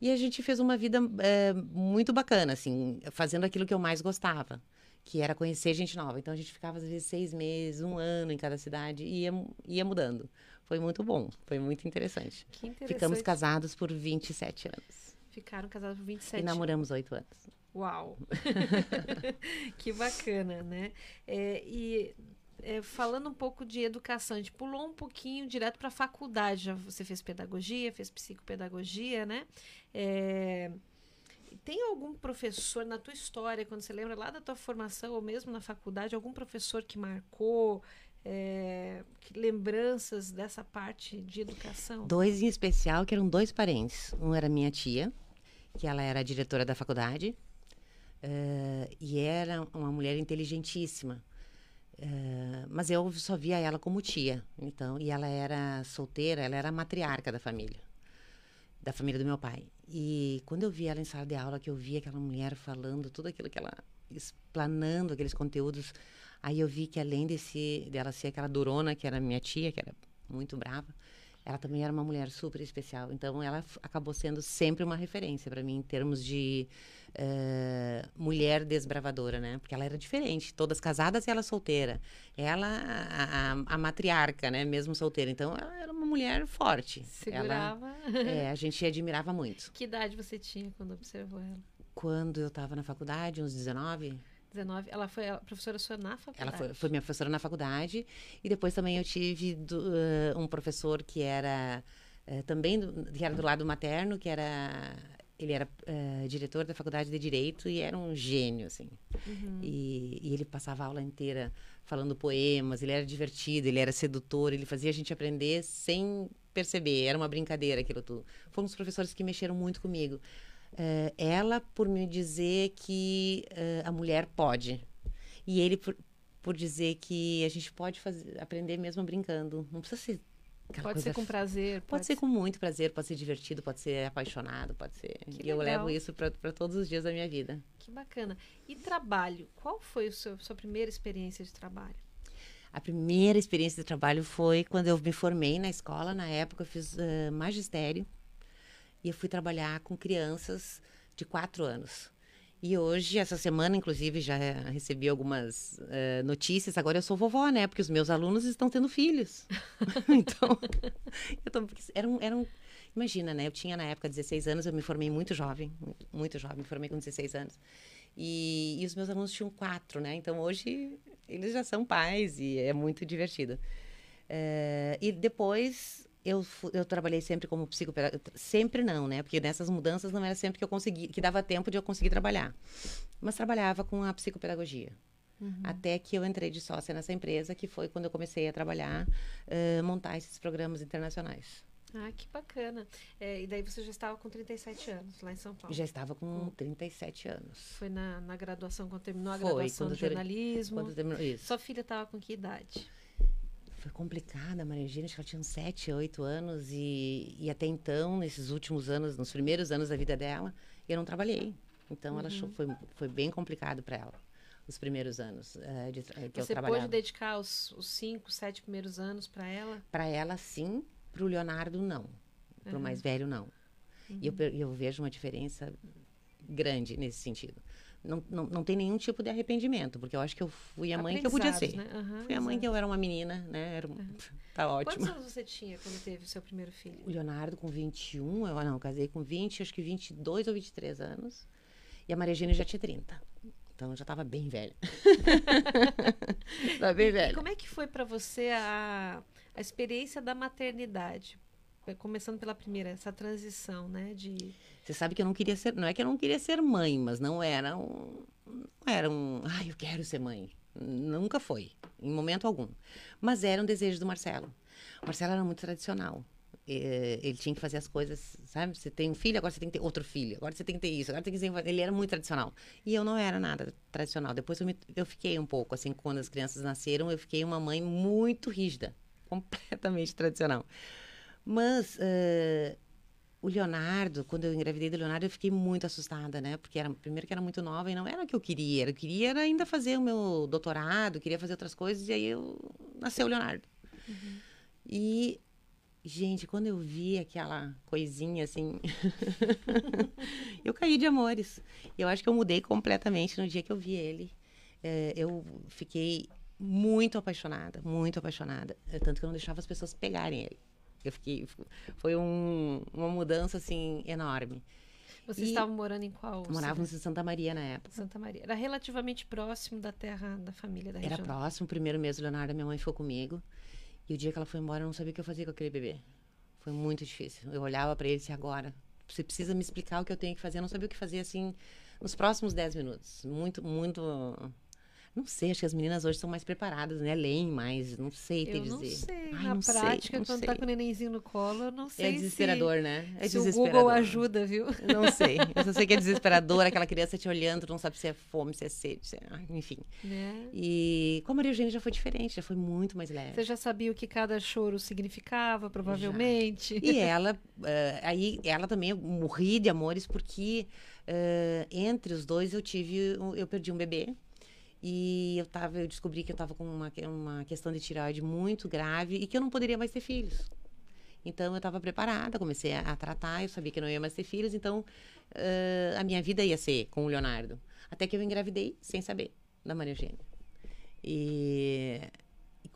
E a gente fez uma vida é, muito bacana, assim, fazendo aquilo que eu mais gostava, que era conhecer gente nova. Então a gente ficava às vezes seis meses, um ano em cada cidade e ia, ia mudando. Foi muito bom, foi muito interessante. Que interessante. Ficamos casados por 27 anos. Ficaram casados por 27 E namoramos oito anos. Uau! que bacana, né? É, e é, falando um pouco de educação, a gente pulou um pouquinho direto para a faculdade. Já você fez pedagogia, fez psicopedagogia, né? É, tem algum professor na tua história, quando você lembra lá da tua formação ou mesmo na faculdade, algum professor que marcou é, que- lembranças dessa parte de educação? Dois em especial, que eram dois parentes. Um era minha tia, que ela era diretora da faculdade, eh, e era uma mulher inteligentíssima. Eh, mas eu só via ela como tia, então, e ela era solteira, ela era a matriarca da família, da família do meu pai. E quando eu via ela em sala de aula, que eu via aquela mulher falando tudo aquilo que ela explanando aqueles conteúdos, aí eu vi que além desse dela ser aquela durona que era minha tia, que era muito brava, ela também era uma mulher super especial. Então, ela acabou sendo sempre uma referência para mim em termos de eh, mulher desbravadora, né? Porque ela era diferente, todas casadas e ela solteira. Ela, a, a- a matriarca, né? Mesmo solteira. Então, ela era uma mulher forte. Ela, Segurava. é, a gente admirava muito. Que idade você tinha quando observou ela? Quando eu estava na faculdade, uns 19, 19. Ela foi a professora sua na faculdade. Ela foi, foi minha professora na faculdade. E depois também eu tive do- eh, um professor que era eh, também do, que era do lado materno, que era ele era eh, diretor da faculdade de direito e era um gênio assim. E, e ele passava a aula inteira falando poemas. Ele era divertido, ele era sedutor, ele fazia a gente aprender sem perceber. Era uma brincadeira aquilo tudo. Foram os professores que mexeram muito comigo. Eh, ela por me dizer que eh, a mulher pode e ele por, por dizer que a gente pode fazer, aprender mesmo brincando. Não precisa ser aquela Pode ser com prazer. Pode ser com muito prazer, pode ser divertido, pode ser apaixonado, pode ser. Que e eu legal. levo isso para todos os dias da minha vida. Que bacana. E trabalho? Qual foi a sua primeira experiência de trabalho? A primeira experiência de trabalho foi quando eu me formei na escola. Na época, eu fiz eh, magistério. E eu fui trabalhar com crianças de quatro anos. E hoje, essa semana, inclusive, já recebi algumas eh, notícias. Agora eu sou vovó, né? Porque os meus alunos estão tendo filhos. então, eu tô, era um, era um- Imagina, né? Eu tinha na época 16 anos, eu me formei muito jovem, muito, muito jovem, me formei com 16 anos. E, e os meus alunos tinham quatro, né? Então hoje eles já são pais e é muito divertido. Eh, e depois eu, eu trabalhei sempre como psicopedagoga. Sempre não, né? Porque nessas mudanças não era sempre que eu consegui, que dava tempo de eu conseguir trabalhar. Mas trabalhava com a psicopedagogia. Até que eu entrei de sócia nessa empresa, que foi quando eu comecei a trabalhar, eh, montar esses programas internacionais. Ah, que bacana. É, e daí você já estava com 37 anos lá em São Paulo. Já estava com 37 anos. Foi na, na graduação, quando terminou a Foi, graduação de ter- jornalismo. Quando terminou isso. Sua filha estava com que idade? Foi complicada, a Maria Eugênia, acho que ela tinha uns 7, 8 anos e, e até então, nesses últimos anos, nos primeiros anos da vida dela, eu não trabalhei. Então, ela achou, foi, foi bem complicado para ela, os primeiros anos eh, de, que eu você trabalhava. pôde dedicar os, os cinco, sete primeiros anos para ela? Para ela, sim, para o Leonardo, não. Para o mais velho, não. E eu, per- eu vejo uma diferença grande nesse sentido. Não, não, não tem nenhum tipo de arrependimento, porque eu acho que eu fui a mãe que eu podia ser. Né? Aham, Fui a mãe que eu era uma menina, né? Era, um- Tá ótimo. Quantos anos você tinha quando teve o seu primeiro filho? O Leonardo com 21, eu não, eu casei com 20, acho que 22 ou 23 anos. E a Maria Eugênia já tinha 30. Então eu já estava bem velha. Estava bem E velha. como é que foi para você a, a experiência da maternidade? Começando pela primeira, essa transição, né? De Você sabe que eu não queria ser, não é que eu não queria ser mãe, mas não era um, não era um, ai, eu quero ser mãe. Nunca foi, em momento algum. Mas era um desejo do Marcelo. O Marcelo era muito tradicional. Eh, Ele tinha que fazer as coisas, sabe? Você tem um filho, agora você tem que ter outro filho. Agora você tem que ter isso, agora tem que ser... Ele era muito tradicional. E eu não era nada tradicional. Depois eu, me- eu fiquei um pouco, assim, quando as crianças nasceram, eu fiquei uma mãe muito rígida. Completamente tradicional. Mas eh, o Leonardo, quando eu engravidei do Leonardo, eu fiquei muito assustada, né? Porque era, primeiro que era muito nova e não era o que eu queria. Eu queria era ainda fazer o meu doutorado, queria fazer outras coisas, e aí eu nasceu o Leonardo. E, gente, quando eu vi aquela coisinha assim, eu caí de amores. Eu acho que eu mudei completamente no dia que eu vi ele. Eh, eu fiquei muito apaixonada, muito apaixonada. Tanto que eu não deixava as pessoas pegarem ele. Eu fiquei. Foi um- uma mudança, assim, enorme. vocês E estavam morando em qual? Morávamos em Santa Maria na época. Santa Maria. Era relativamente próximo da terra da família da Era região. próximo, primeiro mês do Leonardo, minha mãe ficou comigo. E o dia que ela foi embora, eu não sabia o que eu fazia com aquele bebê. Foi muito difícil. Eu olhava para ele e disse, agora, você precisa me explicar o que eu tenho que fazer. Eu não sabia o que fazer, assim, nos próximos 10 minutos. Muito, muito... Não sei, acho que as meninas hoje são mais preparadas, né? Leem mais, não sei te Eu não dizer. sei. Ai, Na não sei, prática, não quando sei. tá com o nenenzinho no colo, eu não sei É desesperador, né? É se, se o. Google ajuda, viu? Não sei. Eu só sei que é desesperador, aquela criança te olhando, tu não sabe se é fome, se é sede, se é... ai, enfim. Né? E com a Maria Eugênia já foi diferente, já foi muito mais leve. Você já sabia o que cada choro significava, provavelmente. E ela, eh, aí ela também morri de amores porque eh, entre os dois eu tive, eu perdi um bebê e eu tava, eu descobri que eu estava com uma, uma questão de tireoide muito grave e que eu não poderia mais ter filhos. Então eu estava preparada, comecei a, a tratar, eu sabia que não ia mais ter filhos, então eh, a minha vida ia ser com o Leonardo. Até que eu engravidei sem saber da Maria Eugênia. E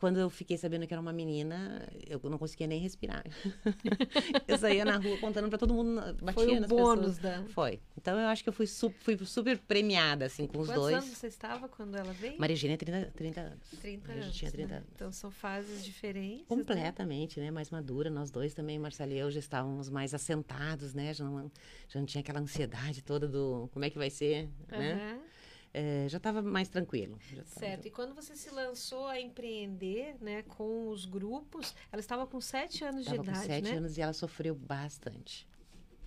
quando eu fiquei sabendo que era uma menina, eu não conseguia nem respirar. eu saía na rua contando para todo mundo, batia Foi o nas bônus pessoas. da. Foi. Então eu acho que eu fui, su- fui super premiada, assim, com os Quantos dois. anos você estava quando ela veio? Maria Eugênia, 30, 30 anos. 30 Maria anos. tinha 30 né? anos. Então são fases diferentes. né? Completamente, né? Mais madura. Nós dois também, Marcelo e eu, já estávamos mais assentados, né? Já não, já não tinha aquela ansiedade toda do como é que vai ser, né? É, já estava mais tranquilo. tava- Certo. E quando você se lançou a empreender, né, com os grupos, ela estava com 7 anos Estava de com idade, sete né? anos e ela sofreu bastante.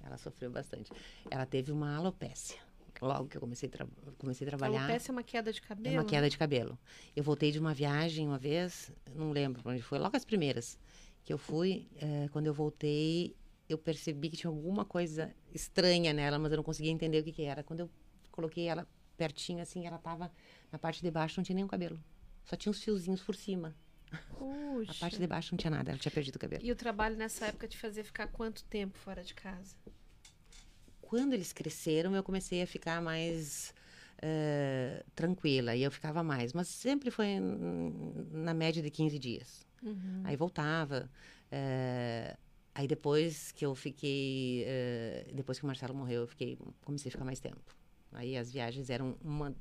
Ela sofreu bastante. Ela teve uma alopécia. Logo que eu comecei a, tra- comecei a trabalhar. Alopecia é uma queda de É cabelo? uma queda de cabelo. Eu voltei de uma viagem uma vez, não lembro onde foi, logo as primeiras que eu fui. eh, quando eu voltei, eu percebi que tinha alguma coisa estranha nela, mas eu não conseguia entender o que, que era. Quando eu coloquei ela pertinho, assim, ela tava na parte de baixo, não tinha nenhum cabelo. Só tinha uns fiozinhos por cima. Puxa. A parte de baixo não tinha nada, ela tinha perdido o cabelo. E o trabalho nessa época te fazia ficar quanto tempo fora de casa? quando eles cresceram, eu comecei a ficar mais eh, tranquila. E eu ficava mais. Mas sempre foi na média de 15 dias. Aí voltava. eh, aí depois que eu fiquei... eh, depois que o Marcelo morreu, eu fiquei, comecei a ficar mais tempo. Aí as viagens eram uma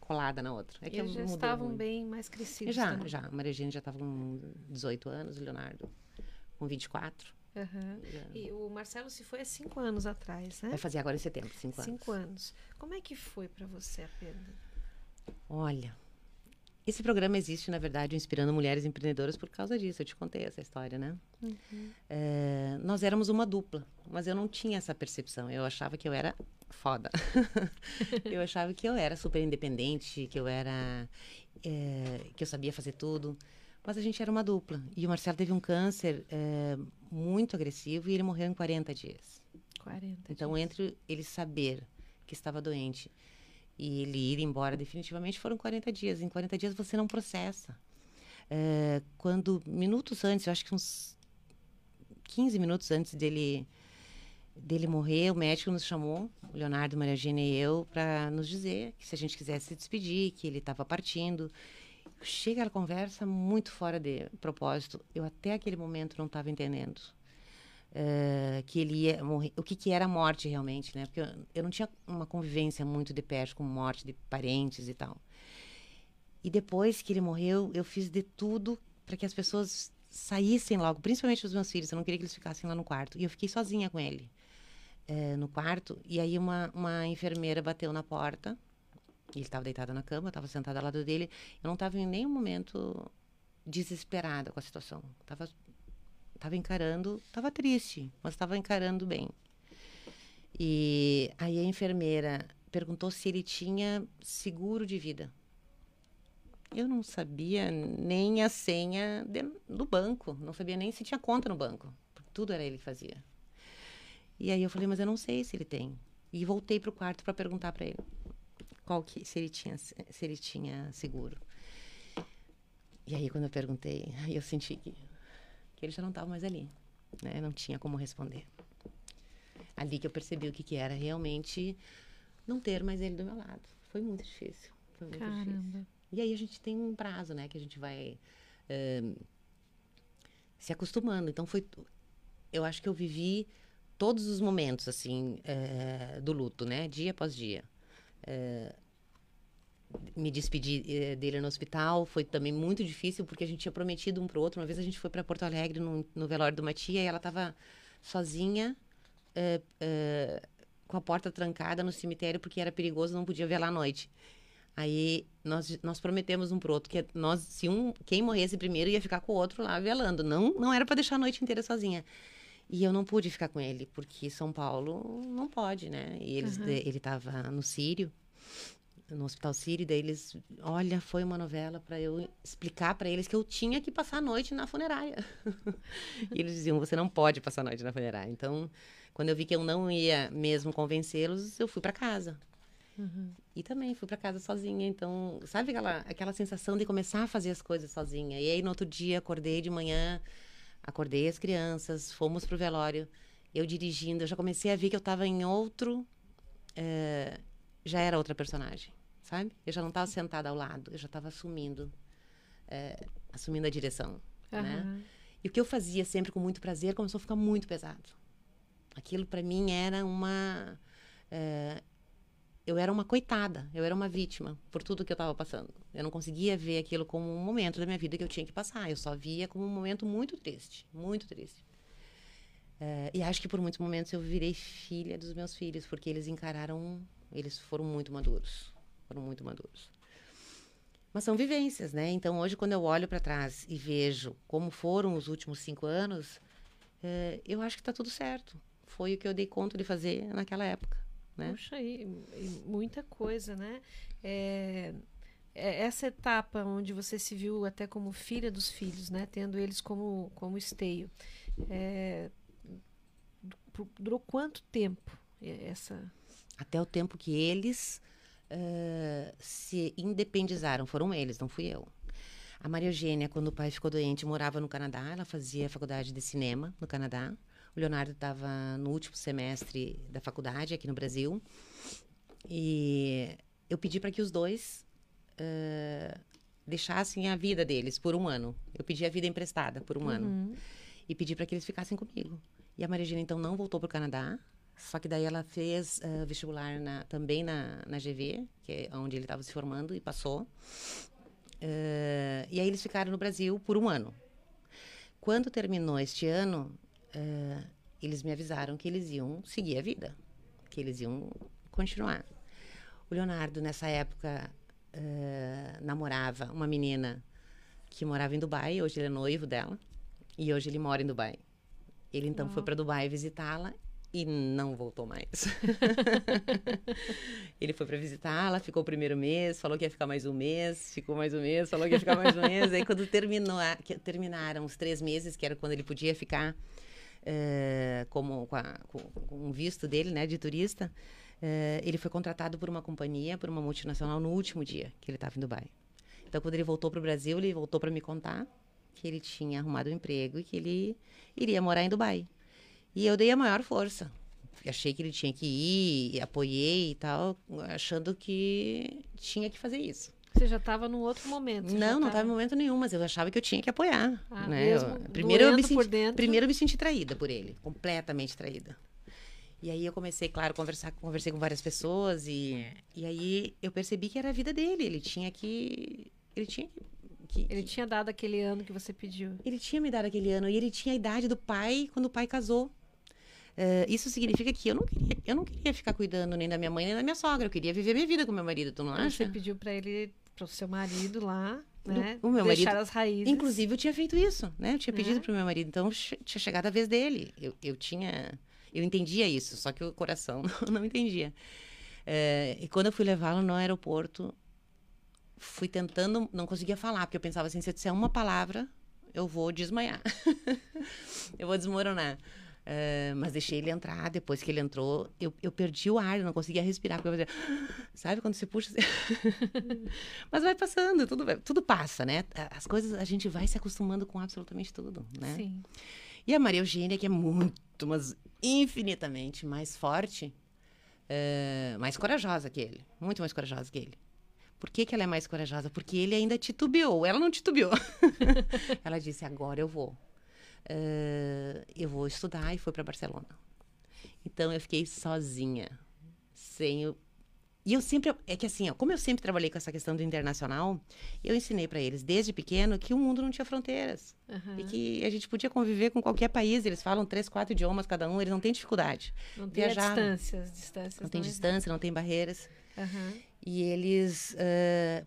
colada na outra. É que Eles já estavam muito. bem mais crescidos. Já, também. já. A Maria Eugênia já estava com 18 anos, o Leonardo com 24. Aham. Já. E o Marcelo se foi há cinco anos atrás, né? Vai fazer agora em setembro, 5 anos. Cinco anos. Como é que foi para você a perda? Olha, esse programa existe, na verdade, inspirando mulheres empreendedoras por causa disso. Eu te contei essa história, né? É, nós éramos uma dupla, mas eu não tinha essa percepção. Eu achava que eu era foda. eu achava que eu era super independente, que eu era. é, que eu sabia fazer tudo. Mas a gente era uma dupla. E o Marcelo teve um câncer é, muito agressivo e ele morreu em 40 dias. 40. Então, dias. entre ele saber que estava doente e ele ir embora definitivamente, foram 40 dias. Em 40 dias você não processa. É, quando, minutos antes, eu acho que uns 15 minutos antes dele, dele morrer, o médico nos chamou, o Leonardo, Maria Eugênia e eu, para nos dizer que se a gente quisesse se despedir, que ele estava partindo. Chega a conversa muito fora de propósito. Eu até aquele momento não estava entendendo eh, que ele ia morrer, o que, que era a morte realmente, né? Porque eu, eu não tinha uma convivência muito de perto com morte de parentes e tal. E depois que ele morreu, eu fiz de tudo para que as pessoas saíssem logo, principalmente os meus filhos. Eu não queria que eles ficassem lá no quarto. E eu fiquei sozinha com ele eh, no quarto. E aí uma, uma enfermeira bateu na porta. Ele estava deitado na cama, estava sentada ao lado dele. Eu não estava em nenhum momento desesperada com a situação. Tava estava encarando, estava triste, mas estava encarando bem. E aí a enfermeira perguntou se ele tinha seguro de vida. Eu não sabia nem a senha de- do banco, não sabia nem se tinha conta no banco, tudo era ele que fazia. E aí eu falei, mas eu não sei se ele tem. E voltei para o quarto para perguntar para ele qual que se ele tinha se ele tinha seguro. E aí quando eu perguntei, eu senti que que ele já não estava mais ali, né? Não tinha como responder. Ali que eu percebi o que, que era realmente não ter mais ele do meu lado. Foi muito difícil. Foi muito difícil. Caramba. E aí a gente tem um prazo, né? Que a gente vai eh, se acostumando. Então foi, eu acho que eu vivi todos os momentos assim eh, do luto, né? Dia após dia. Eh, me despedi eh, dele no hospital foi também muito difícil porque a gente tinha prometido um pro outro. Uma vez a gente foi para Porto Alegre no, no velório de uma tia e ela estava sozinha eh, eh, com a porta trancada no cemitério porque era perigoso, não podia ver lá à noite. Aí nós, nós prometemos um pro outro que nós, se um, quem morresse primeiro ia ficar com o outro lá velando. Não, não era para deixar a noite inteira sozinha. E eu não pude ficar com ele porque São Paulo não pode, né? E eles, ele estava no Sírio, no Hospital Sírio, daí eles, olha, foi uma novela para eu explicar para eles que eu tinha que passar a noite na funerária. e eles diziam, você não pode passar a noite na funerária. Então, quando eu vi que eu não ia mesmo convencê-los, eu fui para casa. E também fui para casa sozinha, então, sabe aquela, aquela sensação de começar a fazer as coisas sozinha? E aí, no outro dia, acordei de manhã, acordei as crianças, fomos pro velório, eu dirigindo, eu já comecei a ver que eu estava em outro. eh, já era outra personagem, sabe? Eu já não estava sentada ao lado, eu já estava assumindo, eh, assumindo a direção, né? Aham. E o que eu fazia sempre com muito prazer começou a ficar muito pesado. Aquilo para mim era uma. eh, eu era uma coitada, eu era uma vítima por tudo que eu estava passando. Eu não conseguia ver aquilo como um momento da minha vida que eu tinha que passar. Eu só via como um momento muito triste, muito triste. Eh, e acho que por muitos momentos eu virei filha dos meus filhos, porque eles encararam, eles foram muito maduros, foram muito maduros. Mas são vivências, né? Então hoje quando eu olho para trás e vejo como foram os últimos cinco anos, eh, eu acho que está tudo certo. Foi o que eu dei conta de fazer naquela época, né? Puxa, aí, e muita coisa, né? É, é essa etapa onde você se viu até como filha dos filhos, né? Tendo eles como, como esteio. É, du- durou quanto tempo é, essa... Até o tempo que eles eh, se independizaram. Foram eles, não fui eu. A Maria Eugênia, quando o pai ficou doente, morava no Canadá. Ela fazia faculdade de cinema no Canadá. O Leonardo estava no último semestre da faculdade aqui no Brasil. E eu pedi para que os dois eh, deixassem a vida deles por um ano. Eu pedi a vida emprestada por um ano. Uhum. E pedi para que eles ficassem comigo. E a Maria Regina, então, não voltou para o Canadá. Só que daí ela fez eh, vestibular na- também na, na GV, que é onde ele estava se formando, e passou. Eh, e aí eles ficaram no Brasil por um ano. Quando terminou este ano, eh, eles me avisaram que eles iam seguir a vida, que eles iam continuar. O Leonardo, nessa época, namorava uma menina que morava em Dubai, hoje ele é noivo dela, e hoje ele mora em Dubai. Ele então foi para Dubai visitá-la e não voltou mais. ele foi para visitá-la, ficou o primeiro mês, falou que ia ficar mais um mês, ficou mais um mês, falou que ia ficar mais um mês. Aí quando terminou, terminaram os três meses, que era quando ele podia ficar eh, como com, a- com- com um visto dele, né, de turista, eh, ele foi contratado por uma companhia, por uma multinacional no último dia que ele estava em Dubai. Então, quando ele voltou para o Brasil, ele voltou para me contar que ele tinha arrumado um emprego e que ele iria morar em Dubai. E eu dei a maior força. Achei que ele tinha que ir, apoiei e tal, achando que tinha que fazer isso. Você já estava num outro momento. Não, não tava- estava em momento nenhum, mas eu achava que eu tinha que apoiar. Ah, né? mesmo Eu- primeiro, eu me senti, dentro. primeiro eu me senti traída por ele, completamente traída. E aí eu comecei, claro, a conversar, conversei com várias pessoas e, e aí eu percebi que era a vida dele. Ele tinha que, ele tinha que, que- Ele que- tinha dado aquele ano que você pediu. ele tinha me dado aquele ano e ele tinha a idade do pai quando o pai casou. Eh, isso significa que eu não, queria, eu não queria ficar cuidando nem da minha mãe nem da minha sogra. Eu queria viver minha vida com meu marido, tu não acha? Você pediu para ele, para o seu marido lá, né? o meu deixar marido- as raízes. Inclusive, eu tinha feito isso, né? Eu tinha Né? pedido pro meu marido, então tinha chegado a vez dele. Eu, eu tinha. Eu entendia isso, só que o coração não, não entendia. Eh, e quando eu fui levá-lo no aeroporto, fui tentando, não conseguia falar, porque eu pensava assim: se eu disser uma palavra, eu vou desmaiar. eu vou desmoronar. Eh, mas deixei ele entrar. Depois que ele entrou, eu, eu perdi o ar, eu não conseguia respirar. Porque eu fazia, sabe quando você puxa? mas vai passando, tudo, tudo passa, né? As coisas, a gente vai se acostumando com absolutamente tudo, né? Sim. E a Maria Eugênia, que é muito, mas infinitamente mais forte, eh, mais corajosa que ele. Muito mais corajosa que ele. Por que, que ela é mais corajosa? Porque ele ainda titubeou. Ela não titubeou. ela disse: agora eu vou. Eh, eu vou estudar e foi para Barcelona. Então eu fiquei sozinha, sem o. E eu sempre. É que assim, ó, como eu sempre trabalhei com essa questão do internacional, eu ensinei para eles desde pequeno que o mundo não tinha fronteiras. Aham. E que a gente podia conviver com qualquer país. Eles falam três, quatro idiomas cada um, eles não têm dificuldade. Não tem distâncias, distâncias. Não tem existe. distância, não tem barreiras. Aham, E eles,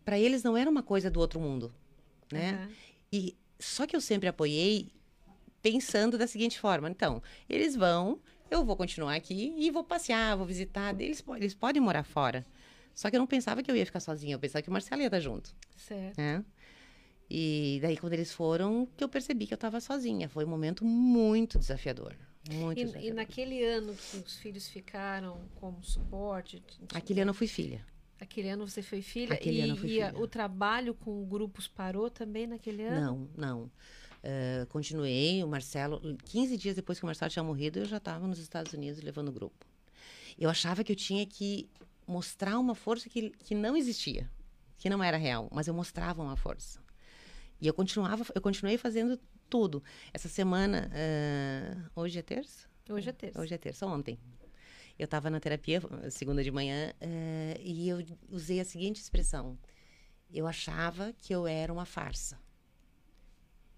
para eles não era uma coisa do outro mundo, né? aham. E só que eu sempre apoiei pensando da seguinte forma: então, eles vão, eu vou continuar aqui e vou passear, vou visitar. Eles, eles podem morar fora. Só que eu não pensava que eu ia ficar sozinha, eu pensava que o Marcelo ia estar junto, Certo. né? E daí, quando eles foram, que eu percebi que eu estava sozinha. Foi um momento muito desafiador. Muito E, desafiador. e naquele ano que os filhos ficaram como suporte, Aquele ano eu fui filha. aquele ano você foi filha Aquele e, ano eu fui e filha. o trabalho com grupos parou também naquele ano? Não, não. Eh, continuei, o Marcelo, 15 dias depois que o Marcelo tinha morrido, eu já estava nos Estados Unidos levando o grupo. Eu achava que eu tinha que mostrar uma força que, que não existia, que não era real, mas eu mostrava uma força. E eu continuava, eu continuei fazendo tudo. Essa semana, eh, hoje é terça? Hoje é terça. Hoje é terça, ontem. Eu estava na terapia, segunda de manhã, eh, e eu usei a seguinte expressão. Eu achava que eu era uma farsa.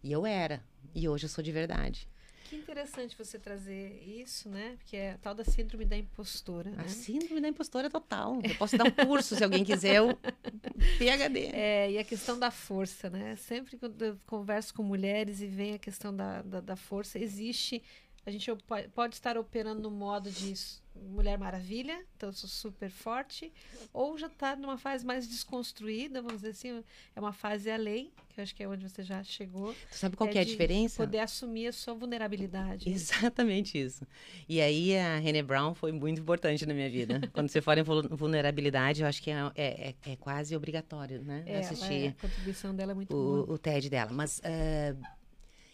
E eu era. E hoje eu sou de verdade. Que interessante você trazer isso, né? Porque é a tal da síndrome da impostora, né? A síndrome da impostora é total. Eu posso dar um curso se alguém quiser, eu PHD. É, e a questão da força, né? Sempre que eu converso com mulheres e vem a questão da, da, da força, existe. A gente pode estar operando no modo de Mulher Maravilha, então eu sou super forte, ou já está numa fase mais desconstruída, vamos dizer assim, é uma fase além, que eu acho que é onde você já chegou. Tu sabe qual que é a diferença? Poder assumir a sua vulnerabilidade. Exatamente isso. E aí a René Brown foi muito importante na minha vida. Quando você fala em vul- vulnerabilidade, eu acho que é, é, é- é quase obrigatório, né? É, ela é- Assistir a contribuição dela é muito boa. o, o TED dela. Mas ah,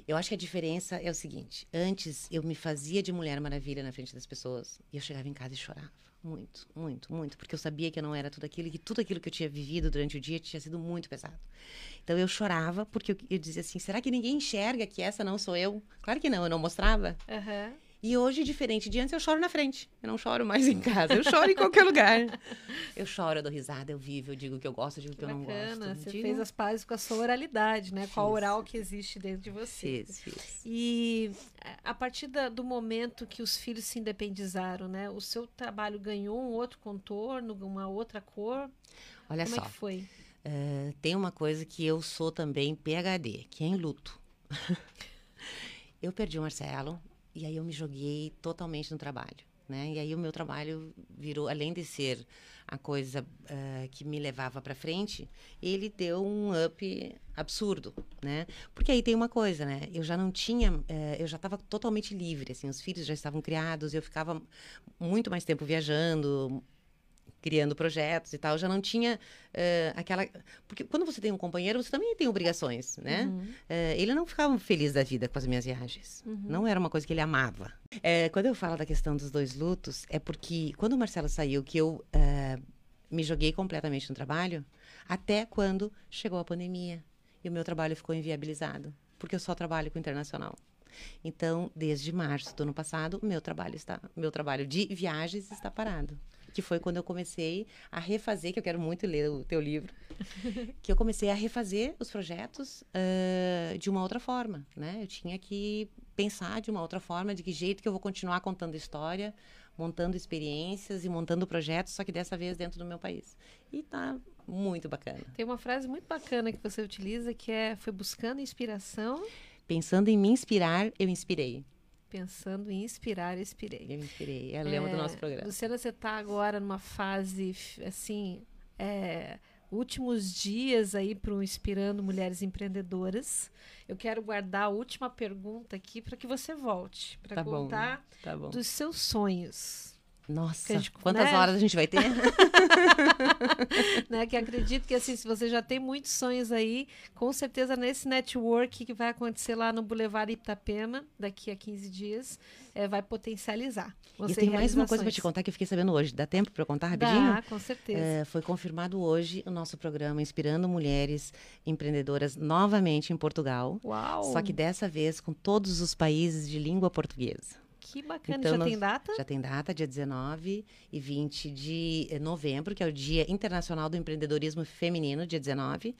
Eu acho que a diferença é o seguinte: antes eu me fazia de Mulher Maravilha na frente das pessoas e eu chegava em casa e chorava. Muito, muito, muito. Porque eu sabia que eu não era tudo aquilo e que tudo aquilo que eu tinha vivido durante o dia tinha sido muito pesado. Então eu chorava porque eu, eu dizia assim: será que ninguém enxerga que essa não sou eu? Claro que não, eu não mostrava. Aham. E hoje, diferente de antes, eu choro na frente. Eu não choro mais em casa, eu choro em qualquer lugar. Eu choro, eu dou risada, eu vivo, eu digo que eu gosto, eu digo que eu não Bacana, gosto. você Digo, fez as pazes com a sua oralidade, né? Com a Fiz. oral que existe dentro de você. Fiz, fiz. E a partir da- do momento que os filhos se independizaram, né? O seu trabalho ganhou um outro contorno, uma outra cor. Olha Como só, é que foi? eh, tem uma coisa que eu sou também PHD, que é em luto. eu perdi o Marcelo e aí eu me joguei totalmente no trabalho, né? E aí o meu trabalho virou, além de ser a coisa eh, que me levava para frente, ele deu um up absurdo, né? Porque aí tem uma coisa, né? Eu já não tinha, eh, eu já estava totalmente livre, assim, os filhos já estavam criados, eu ficava muito mais tempo viajando, criando projetos e tal, já não tinha eh, aquela. Porque quando você tem um companheiro, você também tem obrigações, né? Eh, ele não ficava feliz da vida com as minhas viagens. Não era uma coisa que ele amava. Eh, quando eu falo da questão dos dois lutos, é porque quando o Marcelo saiu, que eu me joguei completamente no trabalho, até quando chegou a pandemia e o meu trabalho ficou inviabilizado, porque eu só trabalho com internacional. Então, desde março do ano passado, meu trabalho está, meu trabalho de viagens está parado. Que foi quando eu comecei a refazer, que eu quero muito ler o teu livro, que eu comecei a refazer os projetos ah, de uma outra forma, né? Eu tinha que pensar de uma outra forma, de que jeito que eu vou continuar contando história, montando experiências e montando projetos, só que dessa vez dentro do meu país. E tá muito bacana. Tem uma frase muito bacana que você utiliza que é foi buscando inspiração, Pensando em me inspirar, eu inspirei. Pensando em inspirar, inspirei. Eu inspirei. É o lema do É, nosso programa. Luciana, você está agora numa fase, assim, é, últimos dias aí para o Inspirando Mulheres Empreendedoras. Eu quero guardar a última pergunta aqui para que você volte, para Tá bom. contar Tá bom. dos seus sonhos. Nossa, gente- quantas né? horas a gente vai ter? né? Que acredito que assim, se você já tem muitos sonhos aí, com certeza nesse network que vai acontecer lá no Boulevard Itapema, daqui a 15 dias, é, vai potencializar. e tem mais uma coisa para te contar que eu fiquei sabendo hoje. Dá tempo para eu contar rapidinho? Dá, com certeza. É, foi confirmado hoje o nosso programa Inspirando Mulheres Empreendedoras novamente em Portugal. Uau! Só que dessa vez com todos os países de língua portuguesa. Que bacana, Então, já nós- tem data? Já tem data, dia 19 e 20 de eh, novembro, que é o Dia Internacional do Empreendedorismo Feminino, dia 19.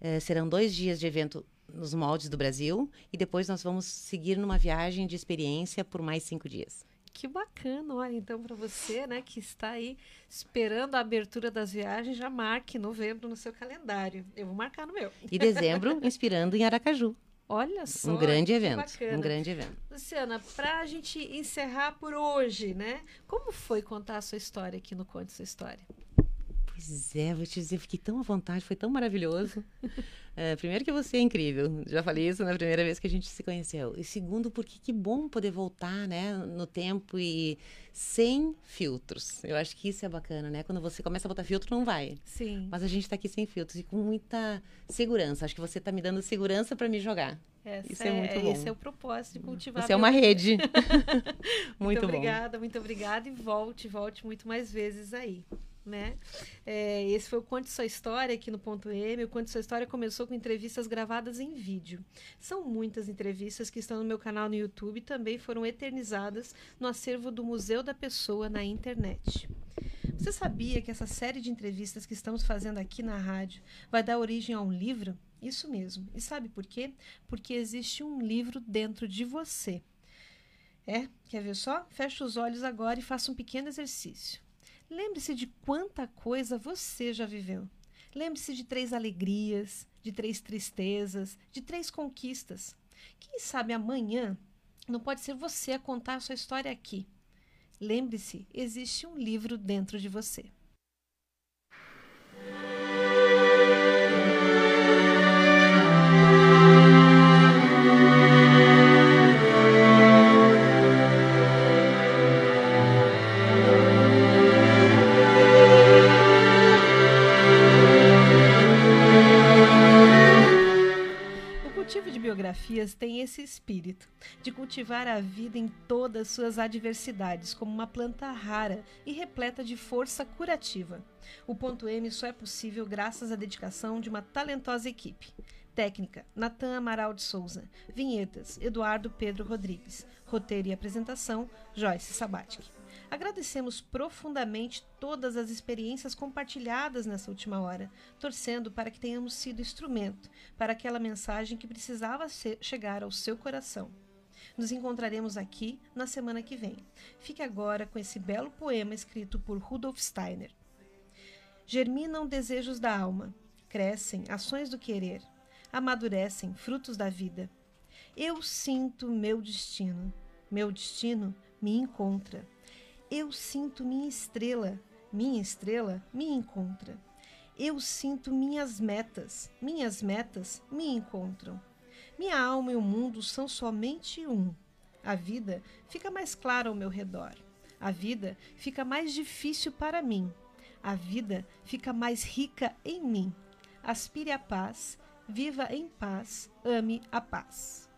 Eh, serão dois dias de evento nos moldes do Brasil e depois nós vamos seguir numa viagem de experiência por mais cinco dias. Que bacana, olha, então para você, né, que está aí esperando a abertura das viagens, já marque novembro no seu calendário. Eu vou marcar no meu. E dezembro, inspirando em Aracaju. Olha só. Um grande evento. Um grande evento. Luciana, para a gente encerrar por hoje, né? Como foi contar a sua história aqui no Conte Sua História? Pois é, vou te dizer, fiquei tão à vontade, foi tão maravilhoso. É, primeiro que você é incrível, já falei isso na primeira vez que a gente se conheceu. E segundo, porque que bom poder voltar, né, no tempo e sem filtros. Eu acho que isso é bacana, né? Quando você começa a botar filtro, não vai. Sim. Mas a gente tá aqui sem filtros e com muita segurança. Acho que você tá me dando segurança para me jogar. Essa isso é muito bom. Esse é o propósito de cultivar. Você é uma rede. Muito, muito bom. obrigada, muito obrigada e volte, volte muito mais vezes aí. Né? É, esse foi o Conte Sua História aqui no Ponto M. O Conte Sua História começou com entrevistas gravadas em vídeo. São muitas entrevistas que estão no meu canal no YouTube e também foram eternizadas no acervo do Museu da Pessoa na internet. Você sabia que essa série de entrevistas que estamos fazendo aqui na rádio vai dar origem a um livro? Isso mesmo. E sabe por quê? Porque existe um livro dentro de você. É? Quer ver só? Feche os olhos agora e faça um pequeno exercício. Lembre-se de quanta coisa você já viveu. Lembre-se de três alegrias, de três tristezas, de três conquistas. Quem sabe amanhã não pode ser você a contar a sua história aqui. Lembre-se, existe um livro dentro de você. Espírito, de cultivar a vida em todas suas adversidades, como uma planta rara e repleta de força curativa. O ponto M só é possível graças à dedicação de uma talentosa equipe. Técnica: Natan Amaral de Souza. Vinhetas: Eduardo Pedro Rodrigues. Roteiro e apresentação: Joyce Sabatic. Agradecemos profundamente todas as experiências compartilhadas nessa última hora, torcendo para que tenhamos sido instrumento para aquela mensagem que precisava ser, chegar ao seu coração. Nos encontraremos aqui na semana que vem. Fique agora com esse belo poema escrito por Rudolf Steiner. Germinam desejos da alma, crescem ações do querer, amadurecem frutos da vida. Eu sinto meu destino, meu destino me encontra. Eu sinto minha estrela, minha estrela me encontra. Eu sinto minhas metas, minhas metas me encontram. Minha alma e o mundo são somente um. A vida fica mais clara ao meu redor. A vida fica mais difícil para mim. A vida fica mais rica em mim. Aspire a paz, viva em paz, ame a paz.